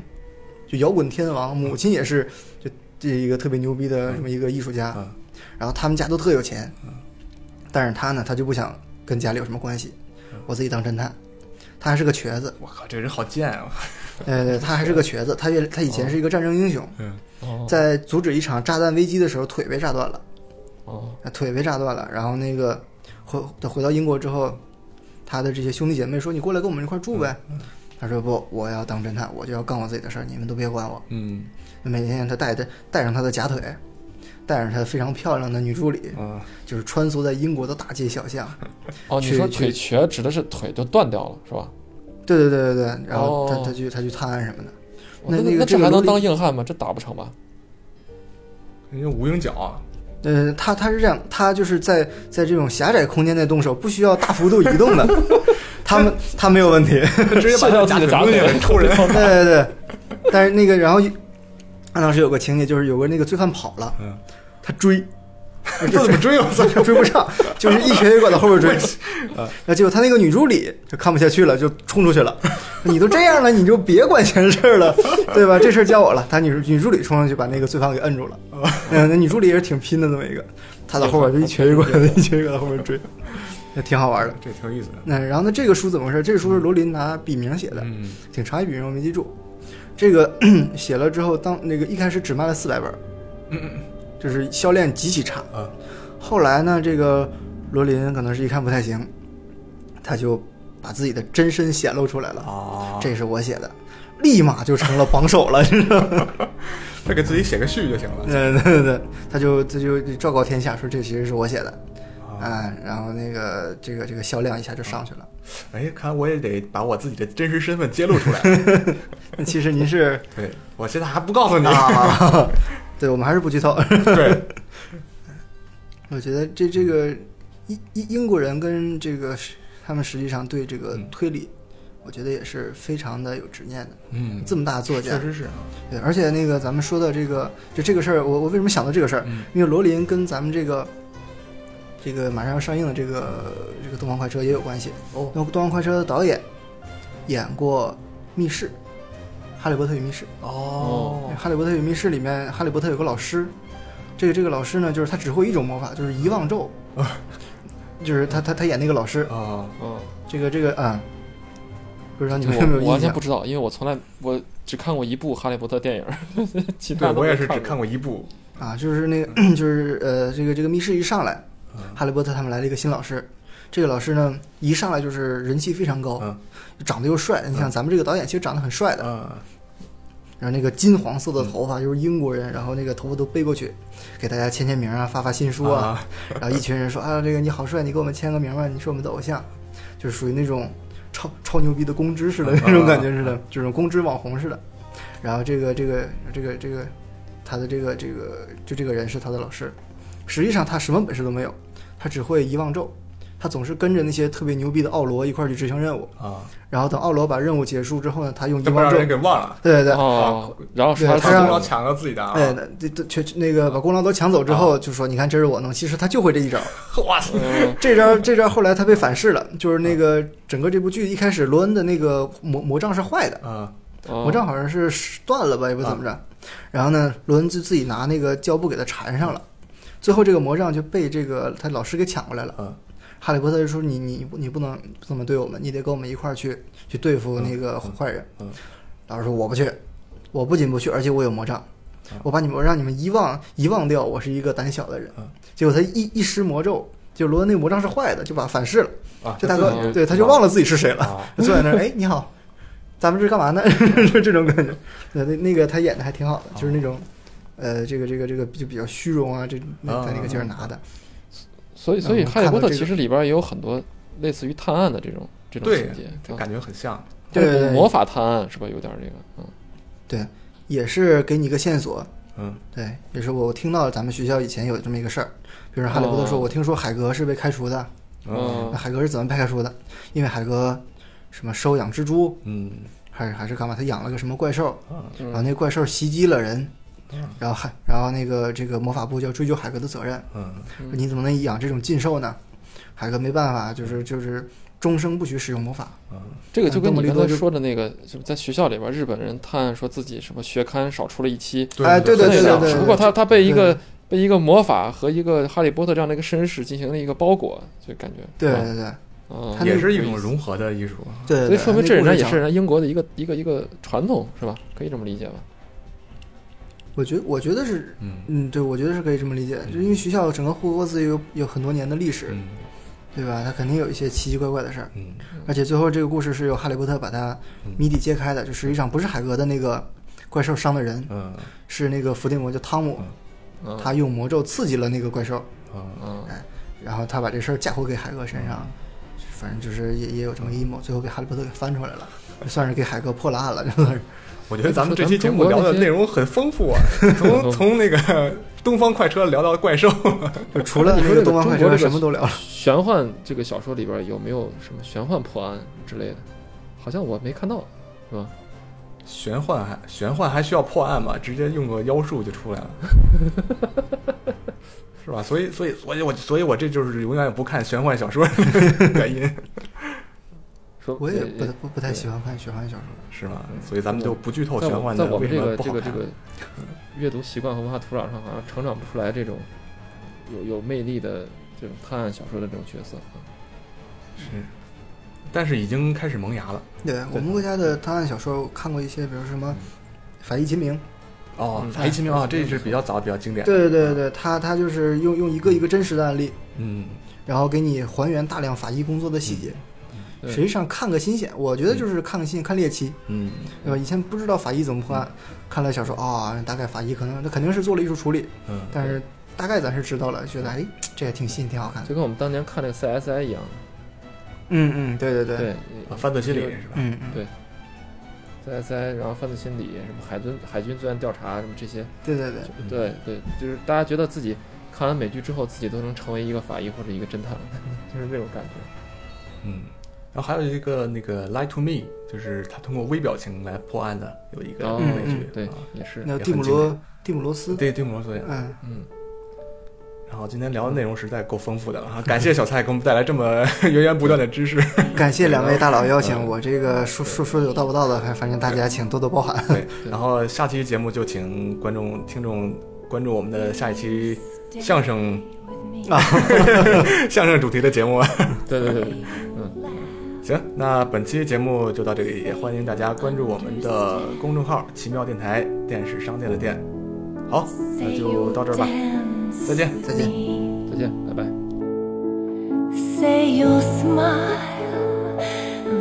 就摇滚天王，母亲也是就这一个特别牛逼的这么一个艺术家。嗯。然后他们家都特有钱，但是他呢，他就不想跟家里有什么关系，我自己当侦探。他还是个瘸子，我靠，这个人好贱啊！对 对，他还是个瘸子，他原他以前是一个战争英雄，嗯。哦，在阻止一场炸弹危机的时候，腿被炸断了，哦，啊腿被炸断了，然后那个回他回到英国之后，他的这些兄弟姐妹说：“你过来跟我们一块住呗。”他说：“不，我要当侦探，我就要干我自己的事儿，你们都别管我。嗯”每天他带着带上他的假腿，带上他非常漂亮的女助理，嗯就是穿梭在英国的大街小巷。哦，你说腿瘸指的是腿就断掉了是吧？对对对对对，然后他、哦他去他去探案什么的。哦那那那个那这还能当硬汉吗？这打不成吧？人家无影脚啊，呃，他他是这样，他就是在在这种狭窄空间内动手，不需要大幅度移动的，他们他没有问题。直接把卸掉他自己的假腿假腿扔进去抽人。对对对，但是那个然后，安当时有个情节，就是有个那个罪犯跑了，嗯，他追，这怎么追我操？追不上，就是一瘸一拐的后边追。啊那结果他那个女助理就看不下去了，就冲出去了。你都这样了，你就别管闲事儿了，对吧？这事儿交我了。他女女助理冲上去把那个罪犯给摁住了。嗯，那女助理也是挺拼的那么一个，他在后边就一瘸一拐的，一瘸一拐的后边追，也挺好玩的。这挺有意思的。那然后呢，这个书怎么回事？这个书是罗琳拿笔名写的，嗯挺长一笔名，我没记住。这个 写了之后，当那个一开始只卖了四百本，嗯嗯就是销量极其差。啊后来呢，这个罗琳可能是一看不太行，他就把自己的真身显露出来了。哦，这是我写的，立马就成了榜首了，你知道吗？他给自己写个序就行了。对对对对，他就他就昭告天下说这其实是我写的，啊，啊，然后那个这个这个销量一下就上去了。哎，看来我也得把我自己的真实身份揭露出来。那其实您是 对我现在还不告诉你。啊，对我们还是不剧透。对，我觉得这这个英英英国人跟这个他们实际上对这个嗯推理，我觉得也是非常的有执念的。嗯，这么大作家确，实是啊。对，而且那个咱们说的这个就这个事儿，我我为什么想到这个事儿？嗯因为罗琳跟咱们这个这个马上要上映的这个这个《东方快车》也有关系。哦那《东方快车》的导演演过《密室》，《哈利波特与密室》。哦《哈利波特与密室》里面，哈利波特有个老师，这个这个老师呢，就是他只会一种魔法，就是遗忘咒，就是他他他演那个老师，啊，嗯，这个这个啊、不知道你们有没有印象？我我完全不？知道，因为我从来我只看过一部《哈利波特》电影，其他都对我也是只看过一部。啊，就是那个 就是呃，这个这个密室一上来，嗯。哈利波特他们来了一个新老师，这个老师呢一上来就是人气非常高，嗯长得又帅，你像咱们这个导演其实长得很帅的，啊然后那个金黄色的头发又是英国人，然后那个头发都背过去，给大家签签名啊，发发新书啊，啊。然后一群人说啊，这个你好帅，你给我们签个名吧，你是我们的偶像，就是属于那种超超牛逼的公知似的那种感觉似的，就是公知网红似的。然后这个这个这个这个他的这个这个就这个人是他的老师，实际上他什么本事都没有，他只会遗忘咒，他总是跟着那些特别牛逼的奥罗一块儿去执行任务，啊，然后等奥罗把任务结束之后呢，他用遗忘咒这不让人，给忘了，对对对，哦，然后是他让把功劳抢了自己的啊，哎，那这这全那个把功劳都抢走之后，就说你看这是我弄，其实他就会这一招。哇塞，嗯。这招这招后来他被反噬了，就是那个整个这部剧一开始罗恩的那个魔魔杖是坏的，啊。哦。魔杖好像是断了吧，也不怎么着。然后呢，罗恩就自己拿那个胶布给他缠上了，最后这个魔杖就被这个他老师给抢过来了。嗯哈利波特就说你你你不能这么对我们，你得跟我们一块儿去去对付那个坏人。嗯老师说我不去，我不仅不去，而且我有魔杖嗯，我把你们我让你们遗忘遗忘掉我是一个胆小的人嗯。结果他一一施魔咒，就罗恩那个魔杖是坏的，就把反噬了。啊，这大哥对他就忘了自己是谁了，啊，坐在那儿，哎，你好，咱们这是干嘛呢？就这种感觉。对，那那个他演的还挺好的，就是那种，呃，这个这个这个就比较虚荣啊，这那他那个劲儿拿的。所以所以嗯《哈利波特其实里边也有很多类似于探案的这种这种情节，就感觉很像，对对对。魔法探案是吧？有点这个，嗯，对也是给你一个线索，嗯。对，也是我听到咱们学校以前有这么一个事儿，比如说哈利波特说，哦。我听说海格是被开除的，嗯嗯那海格是怎么被开除的？因为海格什么收养蜘蛛，嗯。还是还是干嘛？他养了个什么怪兽，嗯。然后那怪兽袭击了人嗯，然后海，然后那个这个魔法部就要追究海格的责任，嗯你怎么能养这种禁兽呢？海格没办法，就是就是终生不许使用魔法。嗯这个就跟你刚才说的那个，就是在学校里边，日本人探案说自己什么学刊少出了一期，哎对对很像对对只不过他他被一个被一个魔法和一个哈利波特这样的一个绅士进行了一个包裹，就感觉啊对对对嗯也是一种融合的艺术，对，所以说明这人家也是。人家英国的一个一个一个传统，是吧？可以这么理解吧？我觉我觉得是，嗯。嗯，对，我觉得是可以这么理解，就因为学校整个霍格沃兹有有很多年的历史，嗯。对吧？它肯定有一些奇奇怪怪的事儿，嗯。而且最后这个故事是由哈利波特把它嗯。谜底揭开的，就实际上不是海格的那个怪兽伤的人，嗯。是那个伏地魔叫汤姆，嗯，他用魔咒刺激了那个怪兽，嗯。嗯。然后他把这事儿嫁祸给海格身上，反正就是也也有这么个阴谋，最后给哈利波特给翻出来了，算是给海格破了案了，这算是。我觉得咱们这期节目聊的内容很丰富啊，从从那个东方快车聊到怪兽，就除了那你说这个个东方快车，什么都聊了。玄幻这个小说里边有没有什么玄幻破案之类的？好像我没看到，是吧？玄幻还玄幻还需要破案吗？直接用个妖术就出来了，是吧？所以所以所以我所以我这就是永远不看玄幻小说的原因，说我也不呃不不太喜欢看玄幻小说。是吗？所以咱们就不剧透玄幻的我在我们这个这个这个 阅读习惯和文化土壤上，好像成长不出来这种有有魅力的这种探案小说的这种角色啊。是，但是已经开始萌芽了。对我们国家的探案小说，看过一些，比如什么《法医秦明》。哦，嗯法医秦明啊，这是比较早、比较经典。对对对对，他他就是用用一个一个真实的案例，嗯，然后给你还原大量法医工作的细节。对实际上看个新鲜，我觉得就是看个新鲜，看猎奇，嗯。对吧？以前不知道法医怎么破案，看了小说啊、大概法医可能那肯定是做了艺术处理，嗯，但是大概咱是知道了，觉得哎，这也挺新，挺好看。就跟我们当年看那个 CSI 一样，嗯嗯，对对对，对啊犯罪心理是吧？嗯嗯，对。CSI，然后犯罪心理，什么海军海军罪案调查，什么这些，对对对，嗯对对，就是大家觉得自己看完美剧之后，自己都能成为一个法医或者一个侦探，就是那种感觉。嗯，然后还有一个那个《Lie to Me》，就是他通过微表情来破案的，有一个哦美剧，对啊，也是，那蒂姆罗蒂姆罗斯，对蒂姆罗斯演。嗯，嗯，然后今天聊的内容实在够丰富的了哈，感谢小蔡给我们带来这么源源不断的知识。感谢两位大佬邀请，嗯我这个说说说的有道不道的，还反正大家请多多包涵。对，然后下期节目就请观众、听众关注我们的下一期相声啊，相声主题的节目。对对对对，行，那本期节目就到这里，也欢迎大家关注我们的公众号“奇妙电台”，电是商店的店。好，那就到这儿吧，再见。再见。再见，拜拜。Say you'll smile,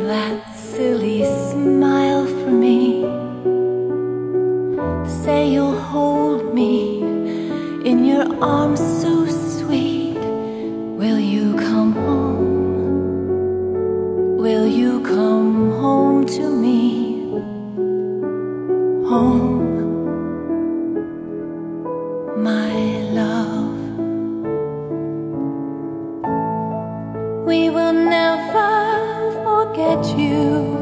that silly smile for me. Say you'll hold me in your arms so sweet. Will you come home? Will you come home to me? Home, my love. We will never forget you.